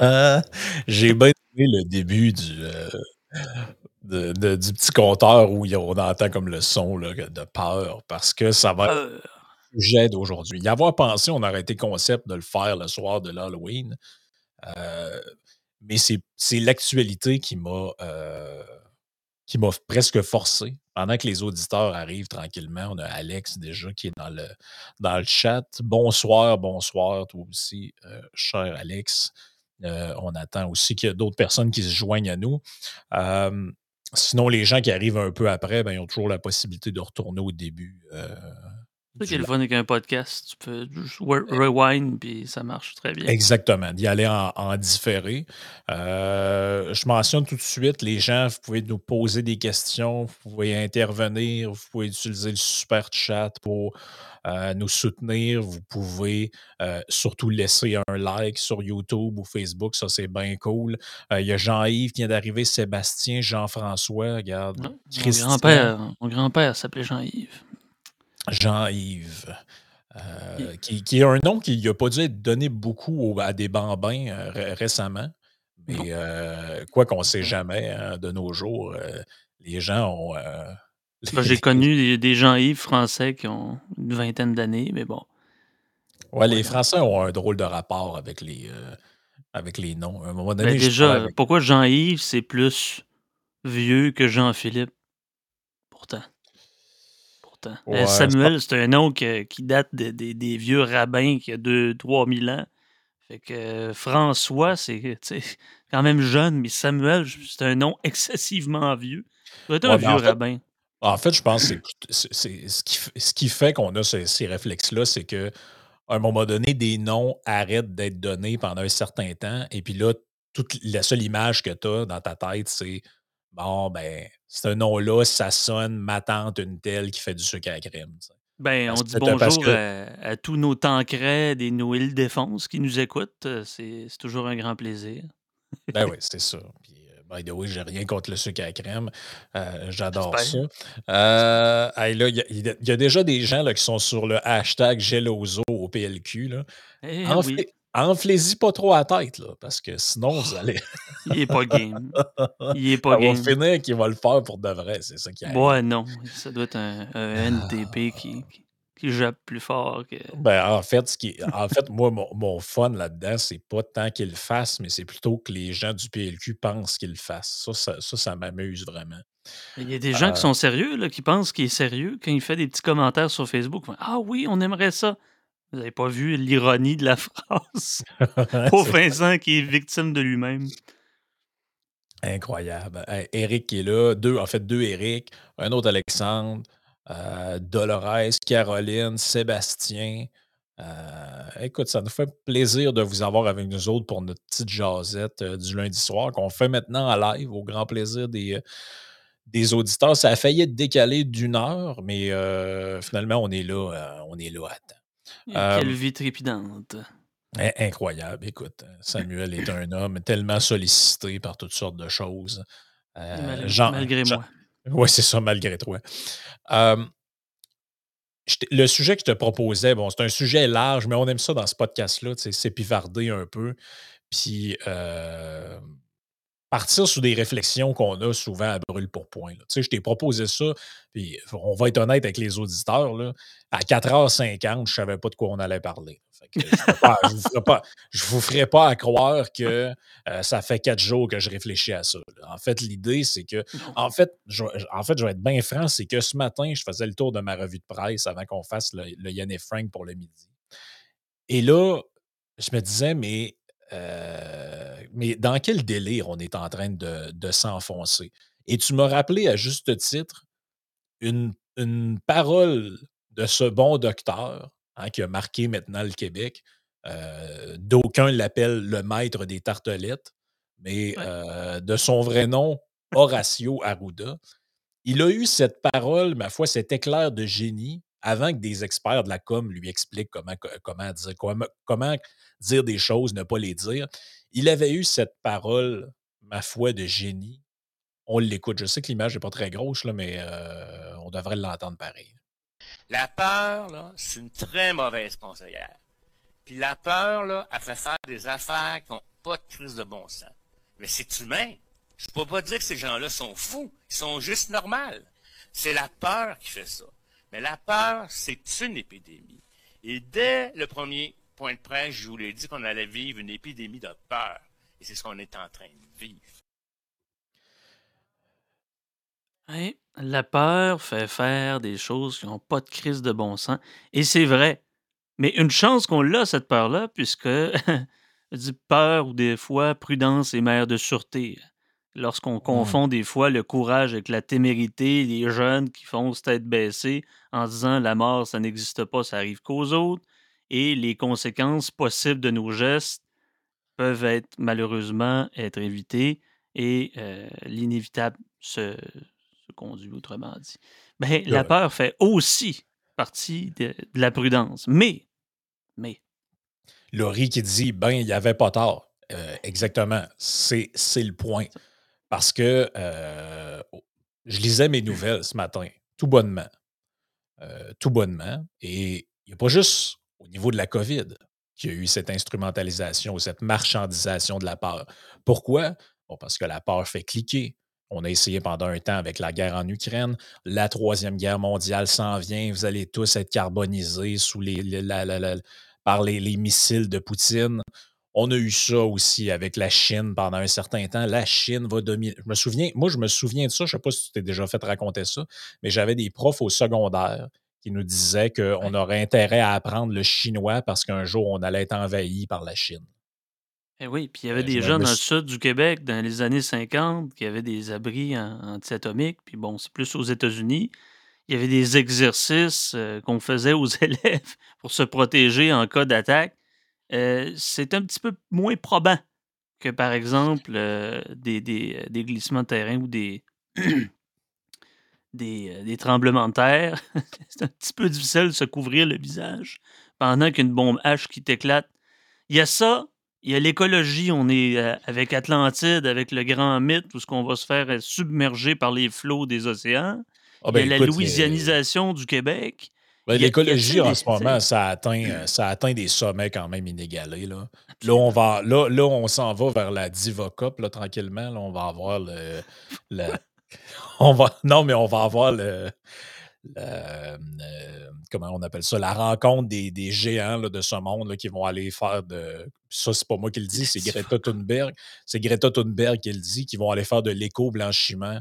Euh, j'ai bien aimé le début du, de, du petit compteur où on entend comme le son de peur parce que ça va être sujet d'aujourd'hui. Y avoir pensé, on aurait été concept de le faire le soir de l'Halloween. mais c'est l'actualité qui m'a qui m'a presque forcé. Pendant que les auditeurs arrivent tranquillement, on a Alex déjà qui est dans le, dans le chat. Bonsoir, bonsoir, toi aussi, euh, cher Alex. Euh, on attend aussi qu'il y ait d'autres personnes qui se joignent à nous. sinon, les gens qui arrivent un peu après, ben, ils ont toujours la possibilité de retourner au début. C'est qu'il le fun avec un podcast. Tu peux rewind, puis ça marche très bien. Exactement, d'y aller en, différé. Euh, je mentionne tout de suite, les gens, vous pouvez nous poser des questions, vous pouvez intervenir, vous pouvez utiliser le super chat pour euh, nous soutenir. Vous pouvez euh, surtout laisser un like sur YouTube ou Facebook, ça c'est bien cool. Il y a Jean-Yves qui vient d'arriver, Sébastien, Jean-François, regarde. mon grand-père, mon grand-père s'appelait Jean-Yves. Jean-Yves. Euh, qui, qui, est un nom qui n'a pas dû être donné beaucoup à des bambins euh, récemment. Mais euh, quoi qu'on ne sait jamais hein, de nos jours, les gens ont. J'ai connu des, Jean-Yves français qui ont une vingtaine d'années, mais bon. Ouais, les Français ont un drôle de rapport avec les, avec les noms. À un moment donné, ben, déjà, pourquoi Jean-Yves, c'est plus vieux que Jean-Philippe? Pourtant. Euh, Samuel, c'est un nom qui date des vieux rabbins qui a 2-3 000 ans. Fait que euh, François, c'est quand même jeune, mais Samuel, c'est un nom excessivement vieux. C'est un vieux rabbin. En fait, je pense que c'est ce qui, ce qui fait qu'on a ces, réflexes-là, c'est que à un moment donné, des noms arrêtent d'être donnés pendant un certain temps. Et puis là, toute la seule image que tu as dans ta tête, c'est bon, ben, un nom-là, ça sonne ma tante, une telle qui fait du sucre à crème. Ben, on dit bonjour à, tous nos Tancreds et nos îles défense qui nous écoutent. Euh, c'est toujours un grand plaisir. ben oui, c'est ça. Puis, euh, by the way, j'ai rien contre le sucre à crème. Euh, j'adore ça. il y, a déjà des gens là, qui sont sur le hashtag Geloso au PLQ. Là. Eh en, Enflez-y pas trop à la tête, là, parce que sinon, vous allez. Il est pas game. Il est pas game. On va finir qu'il va le faire pour de vrai, c'est ça qui arrive. Ouais, non. Ça doit être un, NTP qui, qui, jappe plus fort que. Ben, en fait, ce qui en fait, moi, mon, fun là-dedans, c'est pas tant qu'il le fasse, mais c'est plutôt que les gens du PLQ pensent qu'il le fasse. Ça, ça, ça, m'amuse vraiment. Il y a des gens qui euh sont sérieux, là, qui pensent qu'il est sérieux quand il fait des petits commentaires sur Facebook. Ah oui, on aimerait ça. Vous n'avez pas vu l'ironie de la phrase? Pauvre Vincent qui est victime de lui-même. Incroyable. Eric qui est là, deux, en fait, deux Eric, un autre Alexandre, euh, Dolores, Caroline, Sébastien. Euh, écoute, ça nous fait plaisir de vous avoir avec nous autres pour notre petite jasette euh, du lundi soir qu'on fait maintenant en live au grand plaisir des, des auditeurs. Ça a failli être décalé d'une heure, mais finalement, on est là, on est là à temps. Quelle vie trépidante. Incroyable. Écoute, Samuel est un homme tellement sollicité par toutes sortes de choses. Euh, malgré moi. Oui, c'est ça, malgré toi. le sujet que je te proposais, bon, c'est un sujet large, mais on aime ça dans ce podcast-là, c'est pivarder un peu. Puis euh, partir sur des réflexions qu'on a souvent à brûle pour point. Tu sais, je t'ai proposé ça, puis on va être honnête avec les auditeurs. Là, à 4h50, je ne savais pas de quoi on allait parler. je ne vous, ferai pas à croire que euh, ça fait quatre jours que je réfléchis à ça. En fait, l'idée, c'est que. En fait, je, en fait, je vais être bien franc, c'est que ce matin, je faisais le tour de ma revue de presse avant qu'on fasse le, le Yann et Frank pour le midi. Et là, je me disais, mais euh, mais dans quel délire on est en train de, s'enfoncer? Et tu m'as rappelé à juste titre une, parole de ce bon docteur hein, qui a marqué maintenant le Québec. Euh, d'aucuns l'appellent le maître des tartelettes, mais euh, de son vrai nom, Horacio Arruda. Il a eu cette parole, ma foi, cet éclair de génie avant que des experts de la com lui expliquent comment, comment, dire, comment, dire des choses, ne pas les dire. Il avait eu cette parole, ma foi, de génie. On l'écoute. Je sais que l'image n'est pas très grosse, mais euh, on devrait l'entendre pareil. La peur, c'est une très mauvaise conseillère. Puis la peur, là, elle fait faire des affaires qui n'ont pas de crise de bon sens. Mais c'est humain. Je peux pas dire que ces gens-là sont fous. Ils sont juste normaux. C'est la peur qui fait ça. Mais la peur, c'est une épidémie. Et dès le premier point de presse, je vous l'ai dit qu'on allait vivre une épidémie de peur. Et c'est ce qu'on est en train de vivre. Oui, la peur fait faire des choses qui n'ont pas de crise de bon sens. Et c'est vrai. Mais une chance qu'on l'a, cette peur-là, puisque dit peur ou des fois prudence est mère de sûreté. Lorsqu'on mmh. confond des fois le courage avec la témérité, les jeunes qui font tête baissée en disant la mort, ça n'existe pas, ça arrive qu'aux autres, et les conséquences possibles de nos gestes peuvent être malheureusement être évitées et euh, l'inévitable se, conduit autrement dit. Mais la peur fait aussi partie de, la prudence. Mais, mais. Laurie qui dit, ben, il n'y avait pas tort. Euh, exactement. C'est le point. Parce que euh, je lisais mes nouvelles ce matin, tout bonnement. Euh, tout bonnement. Et il n'y a pas juste au niveau de la COVID qu'il y a eu cette instrumentalisation ou cette marchandisation de la peur. Pourquoi? Bon, parce que la peur fait cliquer. On a essayé pendant un temps avec la guerre en Ukraine. La troisième guerre mondiale s'en vient. Vous allez tous être carbonisés sous les, par les, missiles de Poutine. On a eu ça aussi avec la Chine pendant un certain temps. La Chine va dominer. Je me souviens, moi, je me souviens de ça. Je ne sais pas si tu t'es déjà fait raconter ça, mais j'avais des profs au secondaire qui nous disaient qu'on aurait intérêt à apprendre le chinois parce qu'un jour, on allait être envahi par la Chine. Eh oui, puis il y avait des gens dans le sud du Québec dans les années 50 qui avaient des abris anti-atomiques. Puis bon, c'est plus aux États-Unis. Il y avait des exercices euh, qu'on faisait aux élèves pour se protéger en cas d'attaque. Euh, c'est un petit peu moins probant que, par exemple, euh, des, des, des, glissements de terrain ou des, des, des, tremblements de terre. c'est un petit peu difficile de se couvrir le visage pendant qu'une bombe H qui t'éclate. Il y a ça, il y a l'écologie. On est avec Atlantide, avec le grand mythe, où ce qu'on va se faire submerger par les flots des océans. Ah, il y a ben, la louisianisation du Québec. Ben, l'écologie, en ce moment, ça atteint, euh, ça atteint des sommets quand même inégalés. Là, là on, va, là, là, on s'en va vers la Diva Cup, là, tranquillement. Là, on va avoir le, on va, non, mais on va avoir le, euh, comment on appelle ça, la rencontre des, des géants de ce monde là, qui vont aller faire de. Ça, c'est pas moi qui le dis, c'est Greta Thunberg. C'est Greta Thunberg qui le dit, qui vont aller faire de l'éco-blanchiment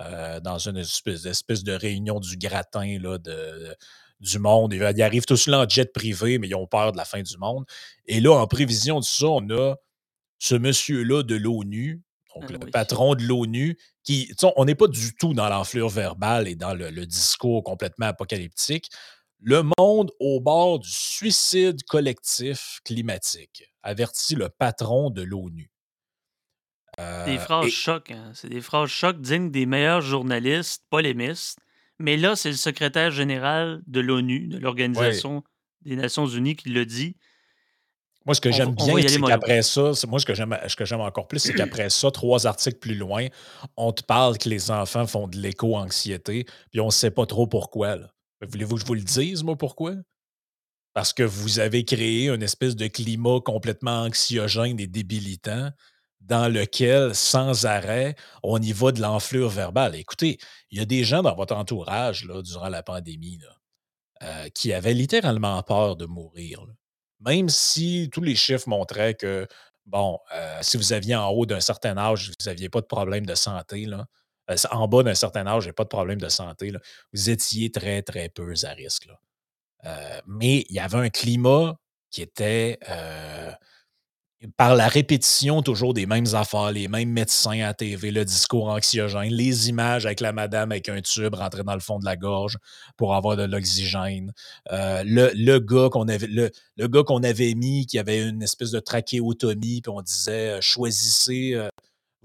euh, dans une espèce, de réunion du gratin là, de, du monde. Ils, arrivent tous là en jet privé, mais ils ont peur de la fin du monde. Et là, en prévision de ça, on a ce monsieur-là de l'ONU, donc ah le patron de l'ONU, qui, on n'est pas du tout dans l'enflure verbale et dans le, discours complètement apocalyptique. Le monde au bord du suicide collectif climatique, avertit le patron de l'ONU. Des euh, phrases chocs, hein. c'est des phrases chocs dignes des meilleurs journalistes, polémistes. Mais là, c'est le secrétaire général de l'ONU, de l'Organisation des Nations Unies, qui le dit. Moi, ce que j'aime bien, c'est qu'après ça, moi, ce que j'aime, ce que j'aime encore plus, c'est qu'après ça, trois articles plus loin, on te parle que les enfants font de l'éco-anxiété, puis on ne sait pas trop pourquoi. Voulez-vous que je vous le dise, moi, pourquoi? Parce que vous avez créé une espèce de climat complètement anxiogène et débilitant dans lequel, sans arrêt, on y va de l'enflure verbale. Écoutez, il y a des gens dans votre entourage là, durant la pandémie euh, qui avaient littéralement peur de mourir. Même si tous les chiffres montraient que, bon, euh, si vous aviez en haut d'un certain âge, vous n'aviez pas de problème de santé, là, euh, en bas d'un certain âge, a pas de problème de santé, là, vous étiez très, très peu à risque. mais il y avait un climat qui était par la répétition toujours des mêmes affaires, les mêmes médecins à TV, le discours anxiogène, les images avec la madame avec un tube rentré dans le fond de la gorge pour avoir de l'oxygène, euh, le, gars qu'on avait le, gars avait mis qui avait une espèce de trachéotomie, puis on disait euh, choisissez euh,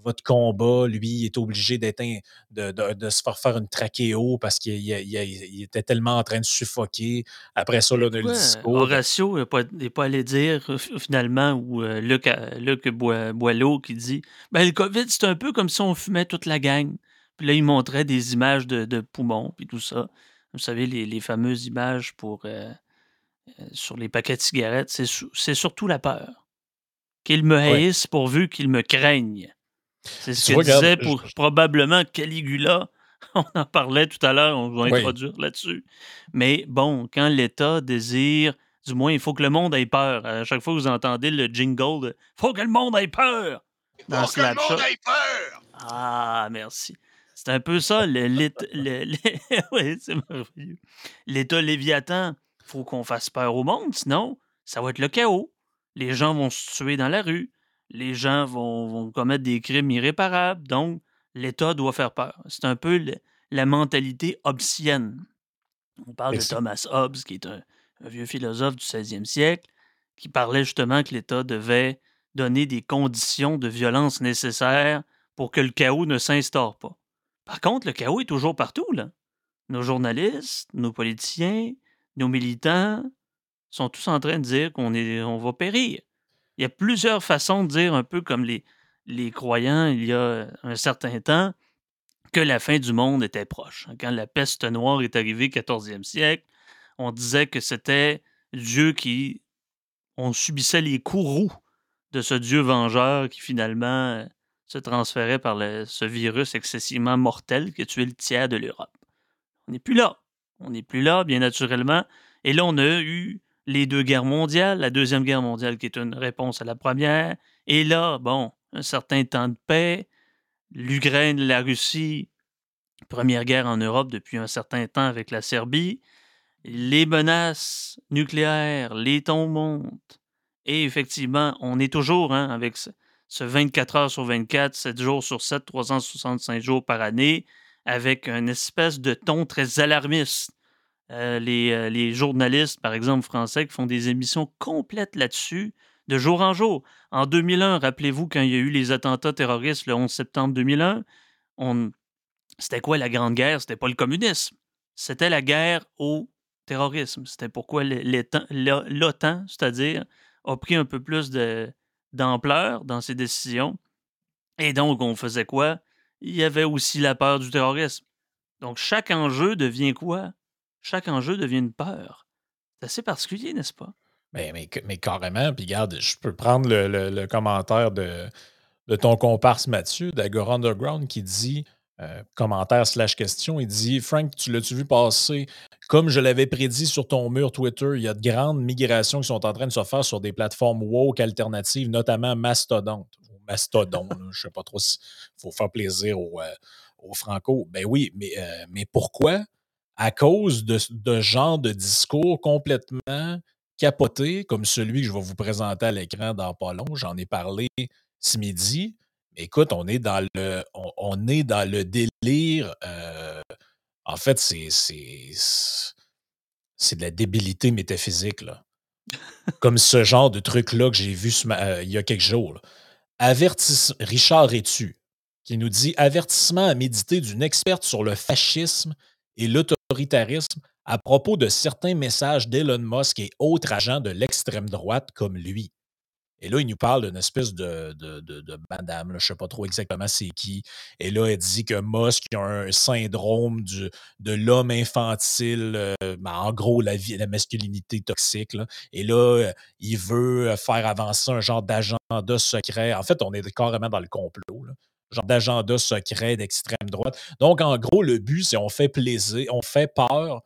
votre combat, lui, il est obligé d'être de, se faire faire une trachéo parce qu'il était tellement en train de suffoquer. Après ça, là, le discours. Horatio n'est pas, pas, allé dire finalement, ou euh, Luc, Luc Boileau qui dit ben, le COVID, c'est un peu comme si on fumait toute la gang. Puis là, il montrait des images de, poumons, puis tout ça. Vous savez, les, fameuses images pour, euh, euh, sur les paquets de cigarettes, c'est surtout la peur. qu'ils me haïssent pourvu qu'ils me craignent. C'est ce que disait pour, probablement Caligula. On en parlait tout à l'heure, on va introduire là-dessus. Mais bon, quand l'État désire, du moins, il faut que le monde ait peur. À chaque fois que vous entendez le jingle, il faut que le monde ait peur. Il faut que le monde ait peur. Ah, merci. C'est un peu ça, l'État. oui, c'est merveilleux. L'État Léviathan, il faut qu'on fasse peur au monde, sinon, ça va être le chaos. Les gens vont se tuer dans la rue les gens vont, commettre des crimes irréparables. Donc, l'État doit faire peur. C'est un peu la mentalité hobbesienne. On parle de Thomas Hobbes, qui est un, vieux philosophe du 16e siècle, qui parlait justement que l'État devait donner des conditions de violence nécessaires pour que le chaos ne s'instaure pas. Par contre, le chaos est toujours partout. Là. Nos journalistes, nos politiciens, nos militants sont tous en train de dire qu'on on va périr il y a plusieurs façons de dire, un peu comme les, les croyants il y a un certain temps, que la fin du monde était proche. Quand la peste noire est arrivée au 14e siècle, on disait que c'était Dieu qui. On subissait les courroux de ce Dieu vengeur qui finalement euh, se transférait par ce virus excessivement mortel qui a tué le tiers de l'Europe. On n'est plus là. On n'est plus là, bien naturellement. Et là, on a eu les deux guerres mondiales, la Deuxième Guerre mondiale qui est une réponse à la première, et là, bon, un certain temps de paix, l'Ukraine, la Russie, première guerre en Europe depuis un certain temps avec la Serbie, les menaces nucléaires, les tons montent, et effectivement, on est toujours hein, avec ce 24 heures sur 24, 7 jours sur 7, 365 jours par année, avec une espèce de ton très alarmiste euh, euh, les, journalistes, par exemple, français, qui font des émissions complètes là-dessus, de jour en jour. En 2001, rappelez-vous, quand il y a eu les attentats terroristes le 11 septembre 2001, on... c'était quoi la Grande Guerre? C'était pas le communisme. C'était la guerre au terrorisme. C'était pourquoi l'OTAN, c'est-à-dire, a pris un peu plus d'ampleur dans ses décisions. Et donc, on faisait quoi? Il y avait aussi la peur du terrorisme. Donc, chaque enjeu devient quoi? Chaque enjeu devient une peur. C'est assez particulier, n'est-ce pas? Mais, mais, mais, carrément, puis regarde, je peux prendre le, commentaire de, de, ton comparse Mathieu d'Agora Underground qui dit, euh, commentaire slash question, il dit Frank, tu l'as-tu vu passer? Comme je l'avais prédit sur ton mur Twitter, il y a de grandes migrations qui sont en train de se faire sur des plateformes woke alternatives, notamment Mastodon. Mastodon, je ne sais pas trop s'il faut faire plaisir aux, euh, Franco. Ben oui, mais, euh, mais pourquoi à cause de, de genre de discours complètement capoté, comme celui que je vais vous présenter à l'écran dans pas long. J'en ai parlé ce midi. Écoute, on est dans le, on, est dans le délire. Euh, en fait, c'est, de la débilité métaphysique. Là. Comme ce genre de truc-là que j'ai vu euh, il y a quelques jours. Richard Rétu, qui nous dit Avertissement à méditer d'une experte sur le fascisme et l'autoritarisme à propos de certains messages d'Elon Musk et autres agents de l'extrême droite comme lui. Et là, il nous parle d'une espèce de, madame, je ne sais pas trop exactement c'est qui. Et là, elle dit que Musk a un syndrome de l'homme infantile, euh, ben, en gros, la, vie, la masculinité toxique. Et là, il veut faire avancer un genre d'agenda secret. En fait, on est carrément dans le complot genre d'agenda secret d'extrême droite. Donc, en gros, le but, c'est on fait plaisir, on fait peur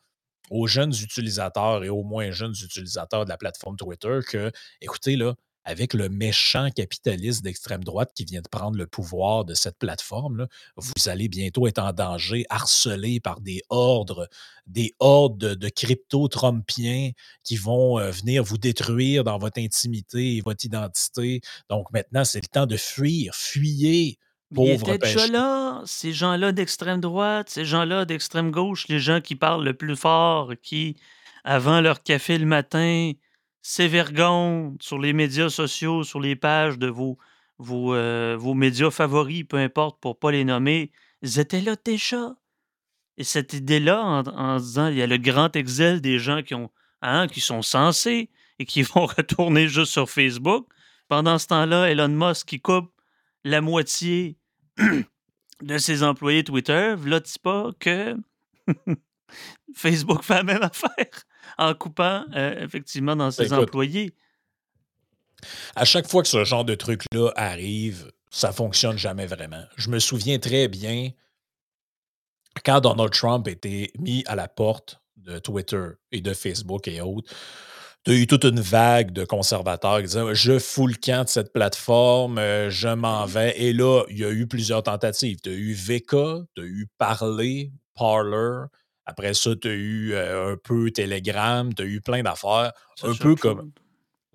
aux jeunes utilisateurs et aux moins jeunes utilisateurs de la plateforme Twitter que, écoutez, là, avec le méchant capitaliste d'extrême droite qui vient de prendre le pouvoir de cette plateforme, vous allez bientôt être en danger, harcelé par des ordres, des hordes de, crypto-trompiens qui vont euh, venir vous détruire dans votre intimité et votre identité. Donc maintenant, c'est le temps de fuir. Fuyez il était déjà là, ces gens-là d'extrême droite, ces gens-là d'extrême gauche, les gens qui parlent le plus fort, qui, avant leur café le matin, s'évergonnent sur les médias sociaux, sur les pages de vos, vos, euh, vos médias favoris, peu importe, pour ne pas les nommer, ils étaient là déjà. Et cette idée-là, en, disant, il y a le grand exil des gens qui, ont, hein, qui sont censés et qui vont retourner juste sur Facebook. Pendant ce temps-là, Elon Musk qui coupe la moitié de ses employés Twitter, là, pas que Facebook fait la même affaire en coupant euh, effectivement dans ses employés? À chaque fois que ce genre de truc-là arrive, ça fonctionne jamais vraiment. Je me souviens très bien quand Donald Trump était mis à la porte de Twitter et de Facebook et autres, tu as eu toute une vague de conservateurs qui disaient Je fous le camp de cette plateforme, euh, je m'en vais. Et là, il y a eu plusieurs tentatives. Tu as eu VK, tu as eu Parler, Parler. Après ça, tu as eu euh, un peu Telegram, tu as eu plein d'affaires. Un peu comme.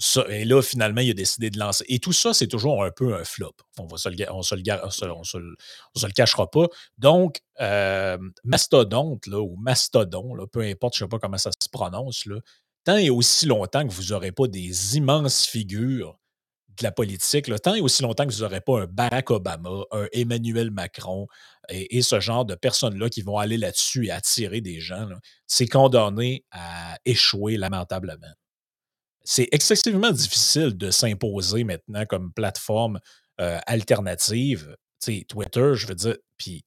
Ça, et là, finalement, il a décidé de lancer. Et tout ça, c'est toujours un peu un flop. On ne se, le, cachera pas. Donc, euh, Mastodonte, là, ou Mastodon, là, peu importe, je ne sais pas comment ça se prononce, là, tant et aussi longtemps que vous n'aurez pas des immenses figures de la politique, là, tant et aussi longtemps que vous n'aurez pas un Barack Obama, un Emmanuel Macron et, ce genre de personnes-là qui vont aller là-dessus et attirer des gens, c'est condamné à échouer lamentablement c'est excessivement difficile de s'imposer maintenant comme plateforme euh, alternative. Twitter, je veux dire, puis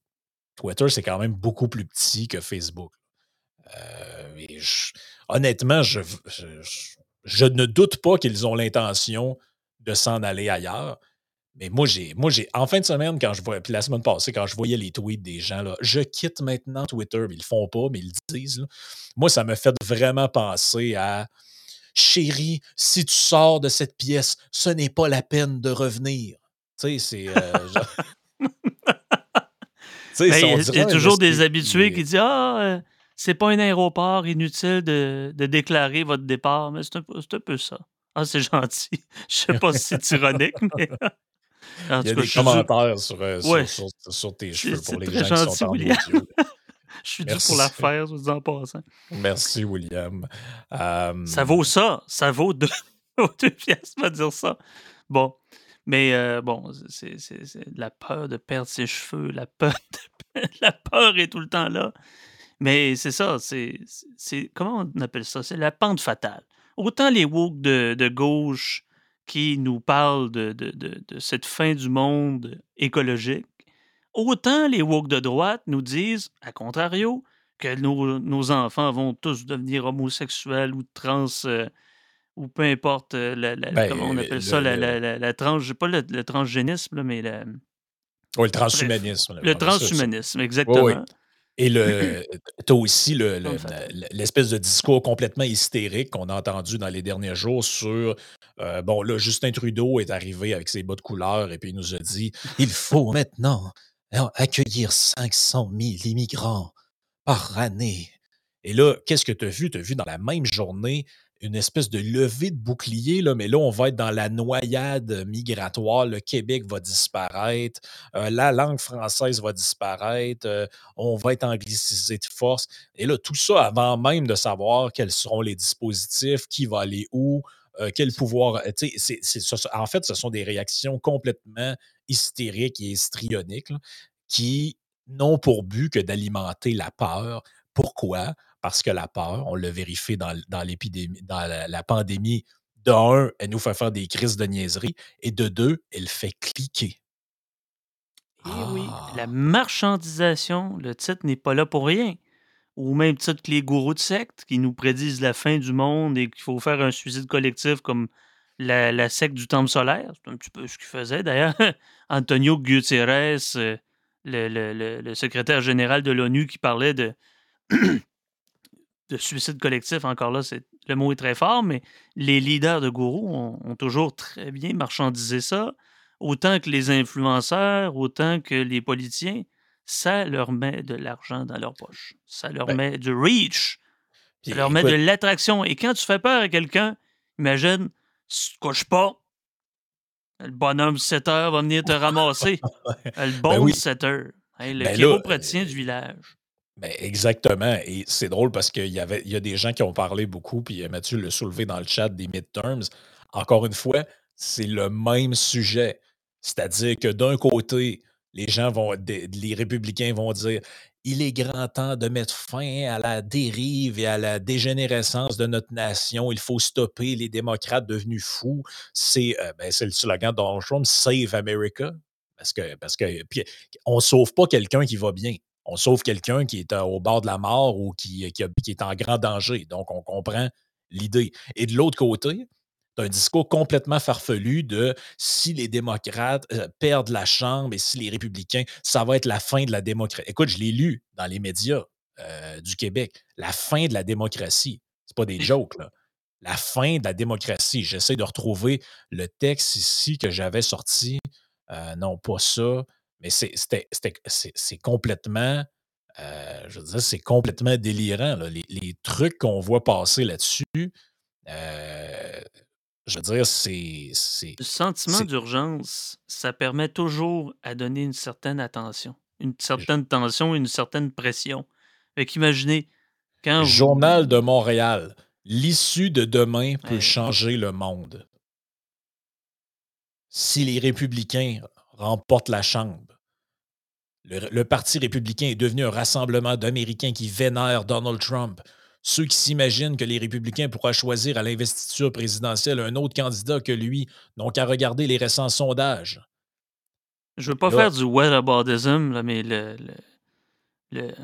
Twitter, c'est quand même beaucoup plus petit que Facebook. Euh, honnêtement, je, je, ne doute pas qu'ils ont l'intention de s'en aller ailleurs. Mais moi, j'ai, moi, j'ai, en fin de semaine, quand je vois, puis la semaine passée, quand je voyais les tweets des gens, là, je quitte maintenant Twitter, ils le font pas, mais ils le disent. Moi, ça me fait vraiment penser à Chérie, si tu sors de cette pièce, ce n'est pas la peine de revenir. Tu sais, c'est. Euh, ben, il y a, toujours des habitués qui disent Ah, euh, c'est pas un aéroport inutile de, déclarer votre départ, mais c'est un, peu ça. Ah, c'est gentil. Je sais pas si c'est ironique, mais. il y a des commentaires sur, euh, sur, tes cheveux pour les gens qui sont en audio. Je suis dû pour la faire, je vous en passant. Merci, William. Ça vaut ça. Ça vaut deux, deux pièces, va dire ça. Bon. Mais euh, bon, c'est la peur de perdre ses cheveux, la peur, la peur est tout le temps là. Mais c'est ça, c'est. Comment on appelle ça? C'est la pente fatale. Autant les woke de, de gauche qui nous parlent de, de, de, cette fin du monde écologique, Autant les woke de droite nous disent, à contrario, que nos, enfants vont tous devenir homosexuels ou trans, euh, ou peu importe, euh, la, ben, comment on appelle ça, la, la, pas le, transgénisme, mais. Oui, le transhumanisme. le transhumanisme, exactement. Et le, as aussi l'espèce de discours complètement hystérique qu'on a entendu dans les derniers jours sur, euh, bon, là, Justin Trudeau est arrivé avec ses bas de couleur et puis il nous a dit, il faut maintenant accueillir 500 000 immigrants par année. Et là, qu'est-ce que tu as vu? Tu as vu dans la même journée une espèce de levée de bouclier, là, mais là, on va être dans la noyade migratoire. Le Québec va disparaître, euh, la langue française va disparaître, euh, on va être anglicisé de force. Et là, tout ça avant même de savoir quels seront les dispositifs, qui va aller où, euh, quel pouvoir. en fait, ce sont des réactions complètement hystériques et histrioniques qui n'ont pour but que d'alimenter la peur. Pourquoi? Parce que la peur, on le vérifie dans, l'épidémie, dans la, pandémie, de un, elle nous fait faire des crises de niaiserie, et de deux, elle fait cliquer. Eh oui, la ah! marchandisation, le titre n'est pas là pour rien. Ou même titre que les gourous de secte qui nous prédisent la fin du monde et qu'il faut faire un suicide collectif comme la, secte du temple solaire. C'est un petit peu ce qu'il faisait d'ailleurs. Antonio Gutiérrez, euh, le, secrétaire général de l'ONU qui parlait de, de suicide collectif, encore là, c'est, le mot est très fort, mais les leaders de gourous ont, toujours très bien marchandisé ça, autant que les influenceurs, autant que les politiciens. Ça leur met de l'argent dans leur poche. Ça leur ben met du reach. Ça leur met de l'attraction. Et quand tu fais peur à quelqu'un, imagine, si tu ne couches pas, le bonhomme 7 heures va venir te ramasser. le ben bon 7 heures. le ben chiropraticien du village. Ben exactement. Et c'est drôle parce qu'il y, avait, y a des gens qui ont parlé beaucoup, puis Mathieu l'a soulevé dans le chat des midterms. Encore une fois, c'est le même sujet. C'est-à-dire que d'un côté, les gens vont, les républicains vont dire il est grand temps de mettre fin à la dérive et à la dégénérescence de notre nation. Il faut stopper les démocrates devenus fous. C'est euh, ben, le slogan de Donald Trump, Save America. Parce que, parce que on ne sauve pas quelqu'un qui va bien. On sauve quelqu'un qui est euh, au bord de la mort ou qui, qui, est en grand danger. Donc, on comprend l'idée. Et de l'autre côté, d'un discours complètement farfelu de si les démocrates euh, perdent la Chambre et si les républicains, ça va être la fin de la démocratie. Écoute, je l'ai lu dans les médias euh, du Québec. La fin de la démocratie. C'est pas des jokes, là. La fin de la démocratie. J'essaie de retrouver le texte ici que j'avais sorti. Euh, non, pas ça. Mais c'est complètement. je veux dire, c'est complètement délirant. Les, les, trucs qu'on voit passer là-dessus, je veux dire, c'est. Le sentiment d'urgence, ça permet toujours à donner une certaine attention, une certaine tension, une certaine pression. Fait qu'imaginez, quand. Journal de Montréal. L'issue de demain peut changer le monde. Si les républicains remportent la Chambre, le, le Parti républicain est devenu un rassemblement d'Américains qui vénèrent Donald Trump, ceux qui s'imaginent que les républicains pourraient choisir à l'investiture présidentielle un autre candidat que lui n'ont qu'à regarder les récents sondages. Je veux pas faire du whataboutism, mais le,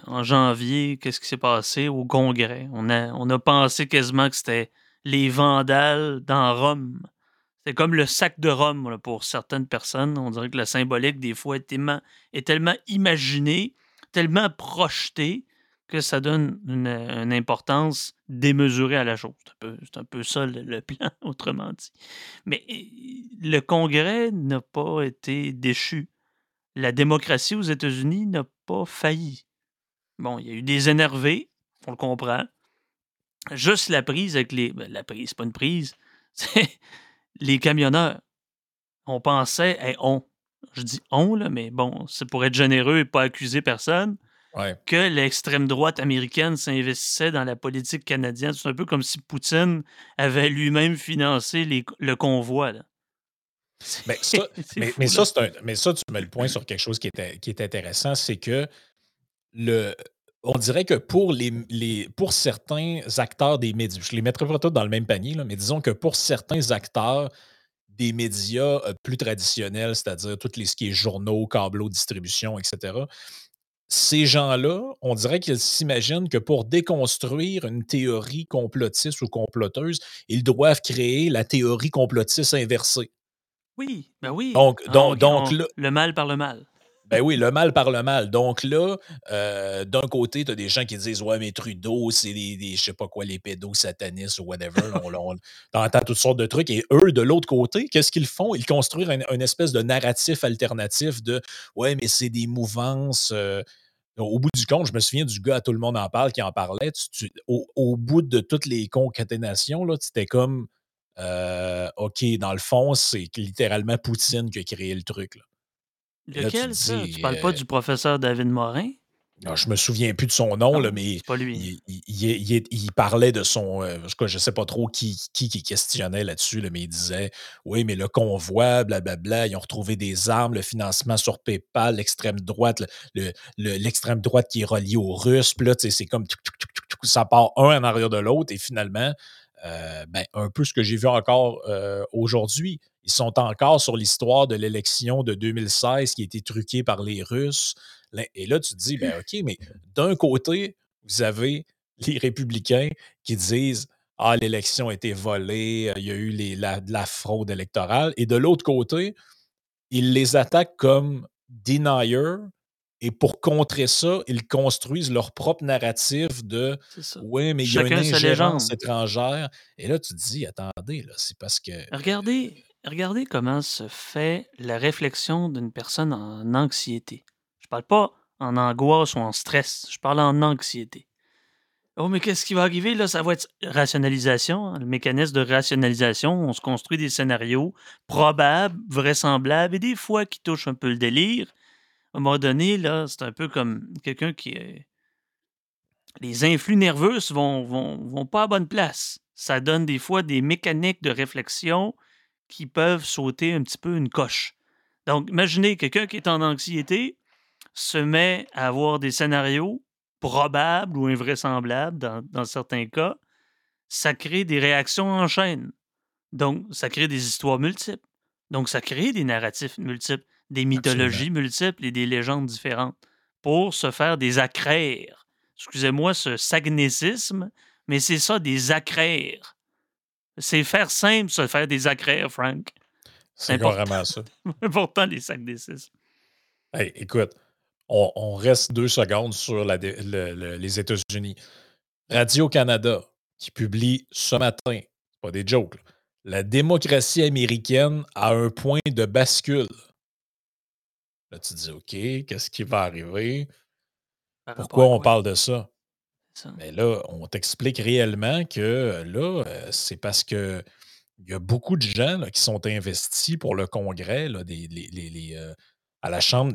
en janvier, qu'est-ce qui s'est passé au Congrès? On a, on a pensé quasiment que c'était les Vandales dans Rome. C'est comme le sac de Rome pour certaines personnes. On dirait que la symbolique, des fois, est tellement, est tellement imaginée, tellement projetée que ça donne une, importance démesurée à la chose. C'est un, peu, ça le, plan, autrement dit. Mais le Congrès n'a pas été déchu. La démocratie aux États-Unis n'a pas failli. Bon, il y a eu des énervés, on le comprend. Juste la prise avec les. Ben, la prise, pas une prise. C'est les camionneurs. On pensait, et on. Je dis on, là, mais bon, c'est pour être généreux et pas accuser personne que l'extrême droite américaine s'investissait dans la politique canadienne. C'est un peu comme si Poutine avait lui-même financé le convoi. Mais, ça, mais, ça, mais, ça, tu mets le point sur quelque chose qui est, qui est intéressant, c'est que le, on dirait que pour, les, les, pour certains acteurs des médias, je les mettrai pas tous dans le même panier, mais disons que pour certains acteurs des médias euh, plus traditionnels, c'est-à-dire tous les ce qui est journaux, câbleaux, distribution, etc., ces gens-là, on dirait qu'ils s'imaginent que pour déconstruire une théorie complotiste ou comploteuse, ils doivent créer la théorie complotiste inversée. Oui, ben oui. Donc, donc, donc le mal par le mal. Ben oui, le mal par le mal. Donc là, euh, d'un côté, tu as des gens qui disent Ouais, mais Trudeau, c'est des, des, je sais pas quoi, les pédos satanistes ou whatever. on, entend toutes sortes de trucs. Et eux, de l'autre côté, qu'est-ce qu'ils font? Ils construisent une espèce de narratif alternatif de Ouais, mais c'est des mouvances. Euh, au bout du compte, je me souviens du gars à tout le monde en parle qui en parlait. au, bout de toutes les concaténations, c'était comme euh, OK, dans le fond, c'est littéralement Poutine qui a créé le truc. Là. Lequel, tu ça? tu parles pas euh du professeur David Morin? Non, je me souviens plus de son nom, là, mais pas lui. Il, parlait de son. Euh, je ne sais pas trop qui, qui, questionnait là-dessus, mais il disait Oui, mais le convoi, blablabla, ils ont retrouvé des armes, le financement sur PayPal, l'extrême droite, l'extrême le, droite qui est reliée aux Russes. Puis là, c'est comme ça part un en arrière de l'autre, et finalement, euh, ben, un peu ce que j'ai vu encore euh, aujourd'hui. Ils sont encore sur l'histoire de l'élection de 2016 qui a été truquée par les Russes. Et là, tu te dis, ben OK, mais d'un côté, vous avez les républicains qui disent Ah, l'élection a été volée, il y a eu les, la, de la fraude électorale. Et de l'autre côté, ils les attaquent comme denier. Et pour contrer ça, ils construisent leur propre narratif de Oui, mais il y a une ingérence étrangère. Et là, tu te dis, attendez, là, c'est parce que. Regardez, regardez comment se fait la réflexion d'une personne en anxiété parle pas en angoisse ou en stress, je parle en anxiété. Oh, mais qu'est-ce qui va arriver là? Ça va être rationalisation, hein, le mécanisme de rationalisation. On se construit des scénarios probables, vraisemblables et des fois qui touchent un peu le délire. À un moment donné, là, c'est un peu comme quelqu'un qui est. Les influx nerveux vont, vont, vont pas à bonne place. Ça donne des fois des mécaniques de réflexion qui peuvent sauter un petit peu une coche. Donc, imaginez quelqu'un qui est en anxiété, se met à avoir des scénarios probables ou invraisemblables dans, certains cas, ça crée des réactions en chaîne. Donc, ça crée des histoires multiples. Donc, ça crée des narratifs multiples, des mythologies multiples et des légendes différentes pour se faire des accraires. Excusez-moi ce sagnécisme, mais c'est ça, des accraires. C'est faire simple, se faire des acrères, Frank. C'est vraiment ça. important, les sacs des six. Hey, écoute, on, reste deux secondes sur les États-Unis. Radio-Canada, qui publie ce matin, pas des jokes, la démocratie américaine a un point de bascule. Là, tu te dis, OK, qu'est-ce qui va arriver? Pourquoi on parle de ça? Mais là, on t'explique réellement que là, euh, c'est parce que il y a beaucoup de gens qui sont investis pour le Congrès, des, les, euh, à la Chambre,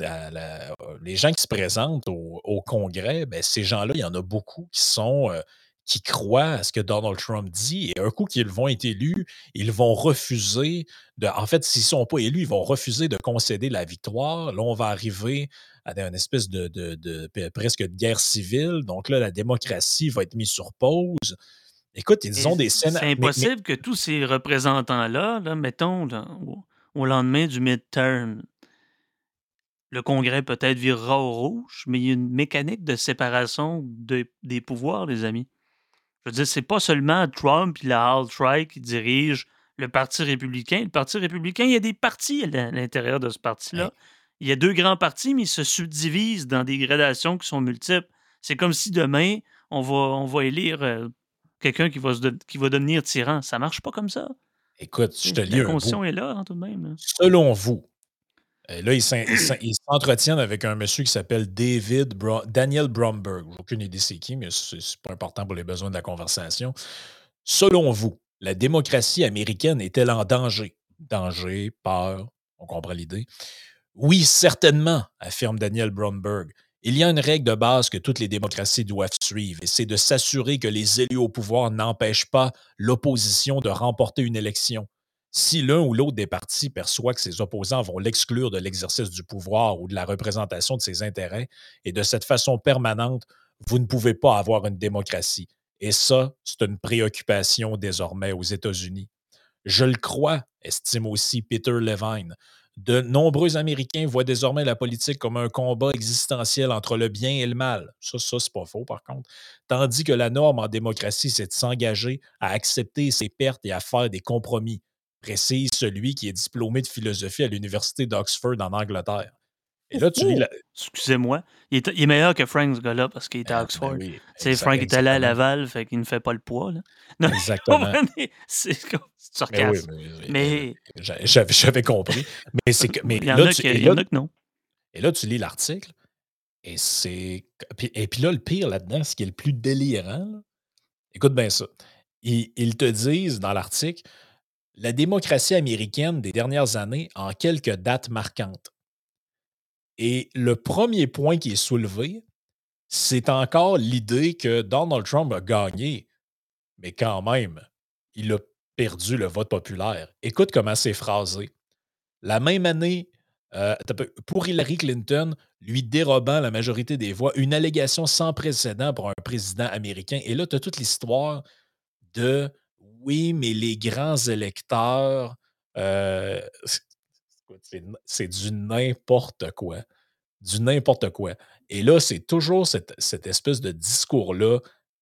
les gens qui se présentent au, Congrès, ben, ces gens-là, il y en a beaucoup qui sont euh, qui croient à ce que Donald Trump dit. Et un coup qu'ils vont être élus, ils vont refuser de. En fait, s'ils ne sont pas élus, ils vont refuser de concéder la victoire. Là, on va arriver à une espèce de, de presque de guerre civile. Donc là, la démocratie va être mise sur pause. Écoute, ils ont des scènes. C'est impossible que tous ces représentants-là, là, mettons, au lendemain du midterm, le Congrès peut-être virera au rouge, mais il y a une mécanique de séparation des pouvoirs, les amis. Je veux dire, c'est pas seulement Trump et la alt-right qui dirigent le Parti républicain. Le Parti républicain, il y a des partis à l'intérieur de ce parti-là. Il y a deux grands partis, mais ils se subdivisent dans des gradations qui sont multiples. C'est comme si demain, on va, on va élire euh, quelqu'un qui, va qui va devenir tyran. Ça marche pas comme ça? Écoute, je te lis La est là, hein, tout de même. Selon vous, euh, là, ils s'entretiennent avec un monsieur qui s'appelle David Daniel Bromberg. J'ai aucune idée c'est qui, mais c'est pas important pour les besoins de la conversation. Selon vous, la démocratie américaine est-elle en danger? Danger, peur, on comprend l'idée. Oui, certainement, affirme Daniel Bromberg. Il y a une règle de base que toutes les démocraties doivent suivre, et c'est de s'assurer que les élus au pouvoir n'empêchent pas l'opposition de remporter une élection. Si l'un ou l'autre des partis perçoit que ses opposants vont l'exclure de l'exercice du pouvoir ou de la représentation de ses intérêts, et de cette façon permanente, vous ne pouvez pas avoir une démocratie. Et ça, c'est une préoccupation désormais aux États-Unis. Je le crois, estime aussi Peter Levine, de nombreux Américains voient désormais la politique comme un combat existentiel entre le bien et le mal. Ça, ça c'est pas faux, par contre. Tandis que la norme en démocratie, c'est de s'engager à accepter ses pertes et à faire des compromis, précise celui qui est diplômé de philosophie à l'Université d'Oxford en Angleterre. Et là, tu lis Excusez-moi. Il est, meilleur que Frank, ce gars-là, parce qu'il était à ah, ben Oxford. c'est Frank est allé à Laval, fait qu'il ne fait pas le poids. Là. exactement. c'est sarcasme. mais, J'avais compris. Mais c'est que. Mais il y en, a, tu, y en a que non. Et là, tu lis l'article, et c'est. Et puis là, le pire là-dedans, ce qui est le plus délirant, écoute bien ça. ils te disent dans l'article la démocratie américaine des dernières années en quelques dates marquantes. Et le premier point qui est soulevé, c'est encore l'idée que Donald Trump a gagné, mais quand même, il a perdu le vote populaire. Écoute comment c'est phrasé. La même année, euh, pour Hillary Clinton, lui dérobant la majorité des voix, une allégation sans précédent pour un président américain. Et là, tu as toute l'histoire de oui, mais les grands électeurs, euh, c'est du n'importe quoi. Du n'importe quoi. Et là, c'est toujours cette, espèce de discours-là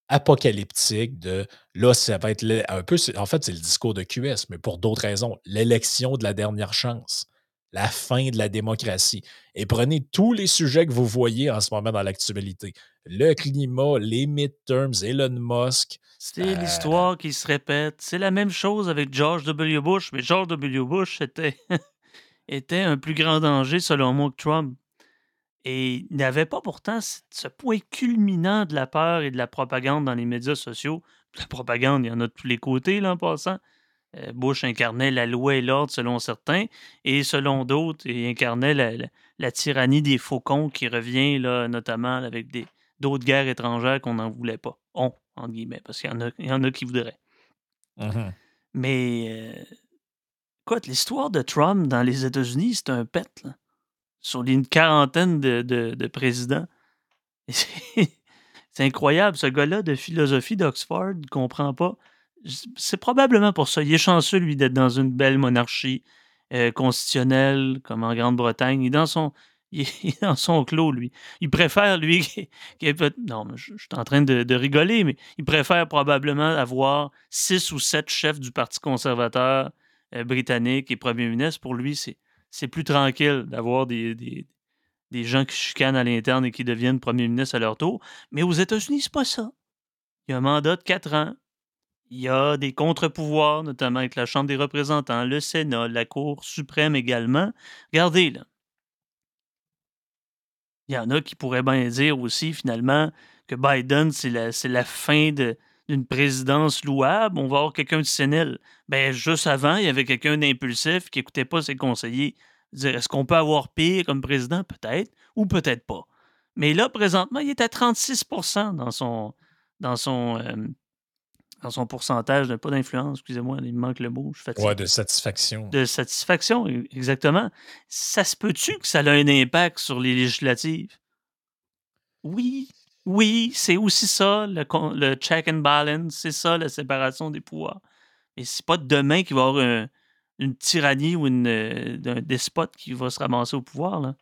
apocalyptique de là, ça va être un peu, en fait, c'est le discours de QS, mais pour d'autres raisons. L'élection de la dernière chance, la fin de la démocratie. Et prenez tous les sujets que vous voyez en ce moment dans l'actualité. Le climat, les midterms, Elon Musk. C'est euh, l'histoire qui se répète. C'est la même chose avec George W. Bush, mais George W. Bush était, était un plus grand danger, selon moi, que Trump. Et il n'avait pas pourtant ce point culminant de la peur et de la propagande dans les médias sociaux. La propagande, il y en a de tous les côtés, là, en passant. Euh, Bush incarnait la loi et l'ordre selon certains, et selon d'autres, il incarnait la, tyrannie des faucons qui revient là, notamment avec d'autres guerres étrangères qu'on n'en voulait pas. On, en guillemets, parce qu'il y, en a, y en a qui voudraient. Mmh Mais, euh, écoute, l'histoire de Trump dans les États-Unis, c'est un pet. Là sur une quarantaine de, présidents. C'est incroyable, ce gars-là de philosophie d'Oxford ne comprend pas. C'est probablement pour ça. Il est chanceux, lui, d'être dans une belle monarchie euh, constitutionnelle comme en Grande-Bretagne. Il, dans son, il est dans son clos, lui. Il préfère, lui, non, je, suis en train de, rigoler, mais il préfère probablement avoir six ou sept chefs du Parti conservateur britannique et premier ministre. Pour lui, c'est plus tranquille d'avoir des, gens qui chicanent à l'interne et qui deviennent premier ministre à leur tour. Mais aux États-Unis, c'est pas ça. Il y a un mandat de quatre ans. Il y a des contre-pouvoirs, notamment avec la Chambre des représentants, le Sénat, la Cour suprême également. Regardez, là. Il y en a qui pourraient bien dire aussi, finalement, que Biden, c'est la, fin d'une présidence louable. On va avoir quelqu'un de sénile. Ben, juste avant, il y avait quelqu'un d'impulsif qui n'écoutait pas ses conseillers. Dire, est-ce qu'on peut avoir pire comme président? Peut-être, ou peut-être pas. Mais là, présentement, il est à 36 dans son, dans son, euh, dans son pourcentage, pas d'influence, excusez-moi, il me manque le mot, je suis Ouais, de satisfaction. De satisfaction, e, exactement. Ça se peut-tu que ça a un impact sur les législatives? Oui, oui, c'est aussi ça, le, check and balance, c'est ça, la séparation des pouvoirs. Mais c'est pas demain qu'il va y avoir une tyrannie ou une, euh, un despote qui va se ramasser au pouvoir, là.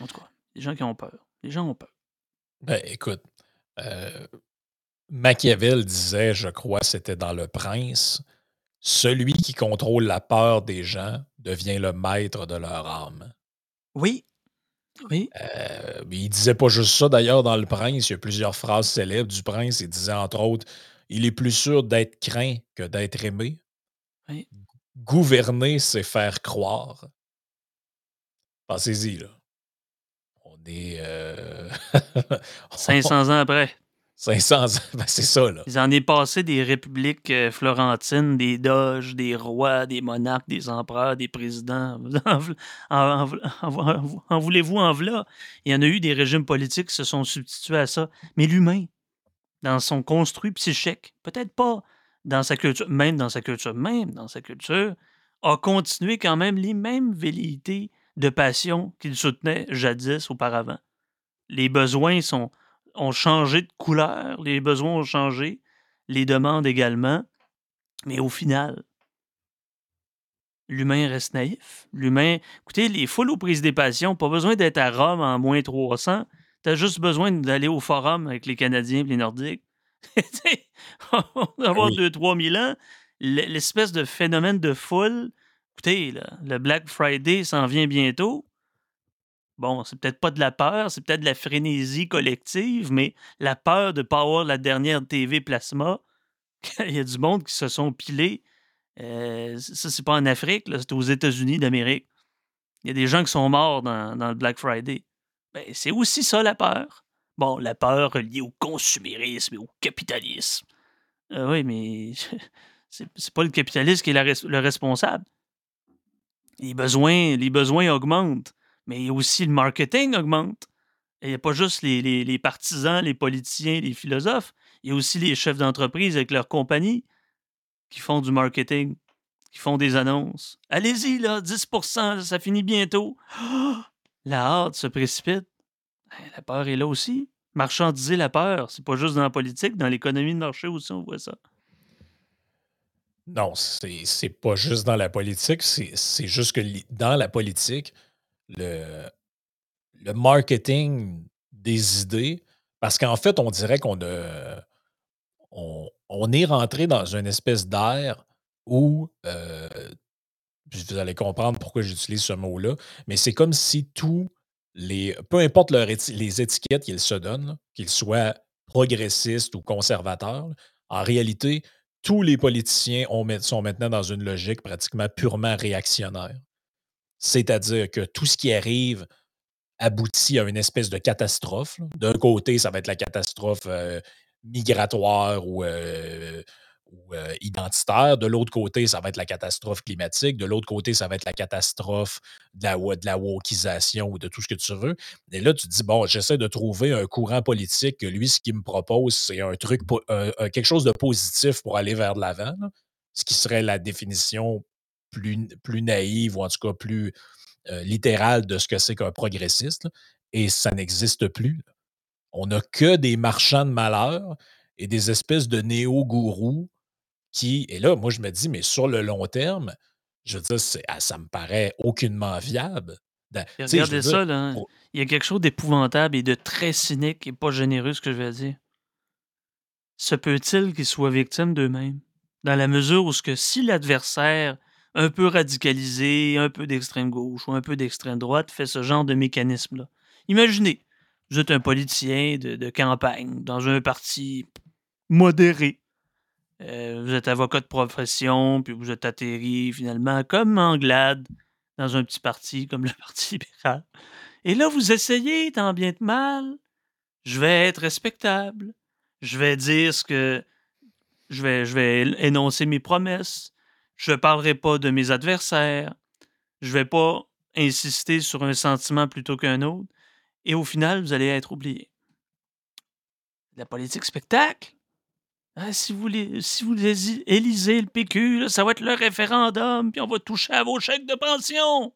En tout cas, les gens qui ont peur. Les gens ont peur. Ben, écoute, euh, Machiavel disait, je crois, c'était dans Le Prince, celui qui contrôle la peur des gens devient le maître de leur âme. Oui. Oui. Euh, il disait pas juste ça d'ailleurs dans Le Prince. Il y a plusieurs phrases célèbres du Prince. Il disait entre autres Il est plus sûr d'être craint que d'être aimé. Oui. Gouverner, c'est faire croire. Pensez-y, là. On est. 500 euh, ans après. 500 ans, ben, c'est ça, là. Ils en est passé des républiques euh, florentines, des doges, des rois, des monarques, des empereurs, des présidents. En, voulez-vous en voilà? Il y en a eu des régimes politiques qui se sont substitués à ça. Mais l'humain, dans son construit psychique, peut-être pas dans sa culture, même dans sa culture, même dans sa culture, a continué quand même les mêmes velléités de passion qu'il soutenait jadis auparavant. Les besoins sont ont changé de couleur, les besoins ont changé, les demandes également. Mais au final, l'humain reste naïf. L'humain, écoutez, les foules aux prises des passions, pas besoin d'être à Rome en moins 300. Tu as juste besoin d'aller au forum avec les Canadiens et les Nordiques. avoir 2-3 000 ans, l'espèce de phénomène de foule. Écoutez, le Black Friday s'en vient bientôt. Bon, c'est peut-être pas de la peur, c'est peut-être de la frénésie collective, mais la peur de ne pas avoir la dernière TV plasma, il y a du monde qui se sont pilés. Euh, ça, c'est pas en Afrique, c'est aux États-Unis d'Amérique. Il y a des gens qui sont morts dans, le Black Friday. Ben, c'est aussi ça la peur. Bon, la peur liée au consumérisme et au capitalisme. Euh, oui, mais c'est pas le capitalisme qui est le responsable. Les besoins augmentent mais aussi le marketing augmente. il n'y a pas juste les, partisans, les politiciens, les philosophes. Il y a aussi les chefs d'entreprise avec leurs compagnies qui font du marketing, qui font des annonces. Allez-y, là, 10% ça finit bientôt. la hâte se précipite. La peur est là aussi. Marchandiser la peur, c'est pas juste dans la politique, dans l'économie de marché aussi, on voit ça. Non, c'est pas juste dans la politique, c'est juste que dans la politique, le, marketing des idées, parce qu'en fait, on dirait qu'on a, est rentré dans une espèce d'air où, euh, vous allez comprendre pourquoi j'utilise ce mot-là, mais c'est comme si tous les, peu importe les étiquettes qu'ils se donnent, qu'ils soient progressistes ou conservateurs, en réalité, tous les politiciens sont maintenant dans une logique pratiquement purement réactionnaire. C'est-à-dire que tout ce qui arrive aboutit à une espèce de catastrophe. D'un côté, ça va être la catastrophe migratoire ou, identitaire. De l'autre côté, ça va être la catastrophe climatique. De l'autre côté, ça va être la catastrophe de la, de wokisation ou de tout ce que tu veux. Et là, tu te dis, bon, j'essaie de trouver un courant politique que lui, ce qu'il me propose, c'est un truc, quelque chose de positif pour aller vers l'avant. Ce qui serait la définition plus, plus naïve ou en tout cas plus euh, littérale de ce que c'est qu'un progressiste. et ça n'existe plus. On n'a que des marchands de malheur et des espèces de néo-gourous qui. Et là, moi, je me dis, mais sur le long terme, je veux dire, ah, ça me paraît aucunement viable. regardez ça, là. Il y a quelque chose d'épouvantable et de très cynique et pas généreux, ce que je vais dire. Se peut-il qu'ils soient victimes d'eux-mêmes? Dans la mesure où ce que si l'adversaire un peu radicalisé, un peu d'extrême gauche ou un peu d'extrême droite fait ce genre de mécanisme-là. Imaginez, vous êtes un politicien de, campagne dans un parti modéré. Euh, vous êtes avocat de profession, puis vous êtes atterri finalement comme Anglade dans un petit parti comme le Parti libéral. Et là, vous essayez, tant bien que mal, je vais être respectable, je vais dire ce que. Je je vais énoncer mes promesses, je ne parlerai pas de mes adversaires, je ne vais pas insister sur un sentiment plutôt qu'un autre, et au final, vous allez être oublié. La politique spectacle, hein, si, vous si vous élisez le PQ, ça va être le référendum, puis on va toucher à vos chèques de pension.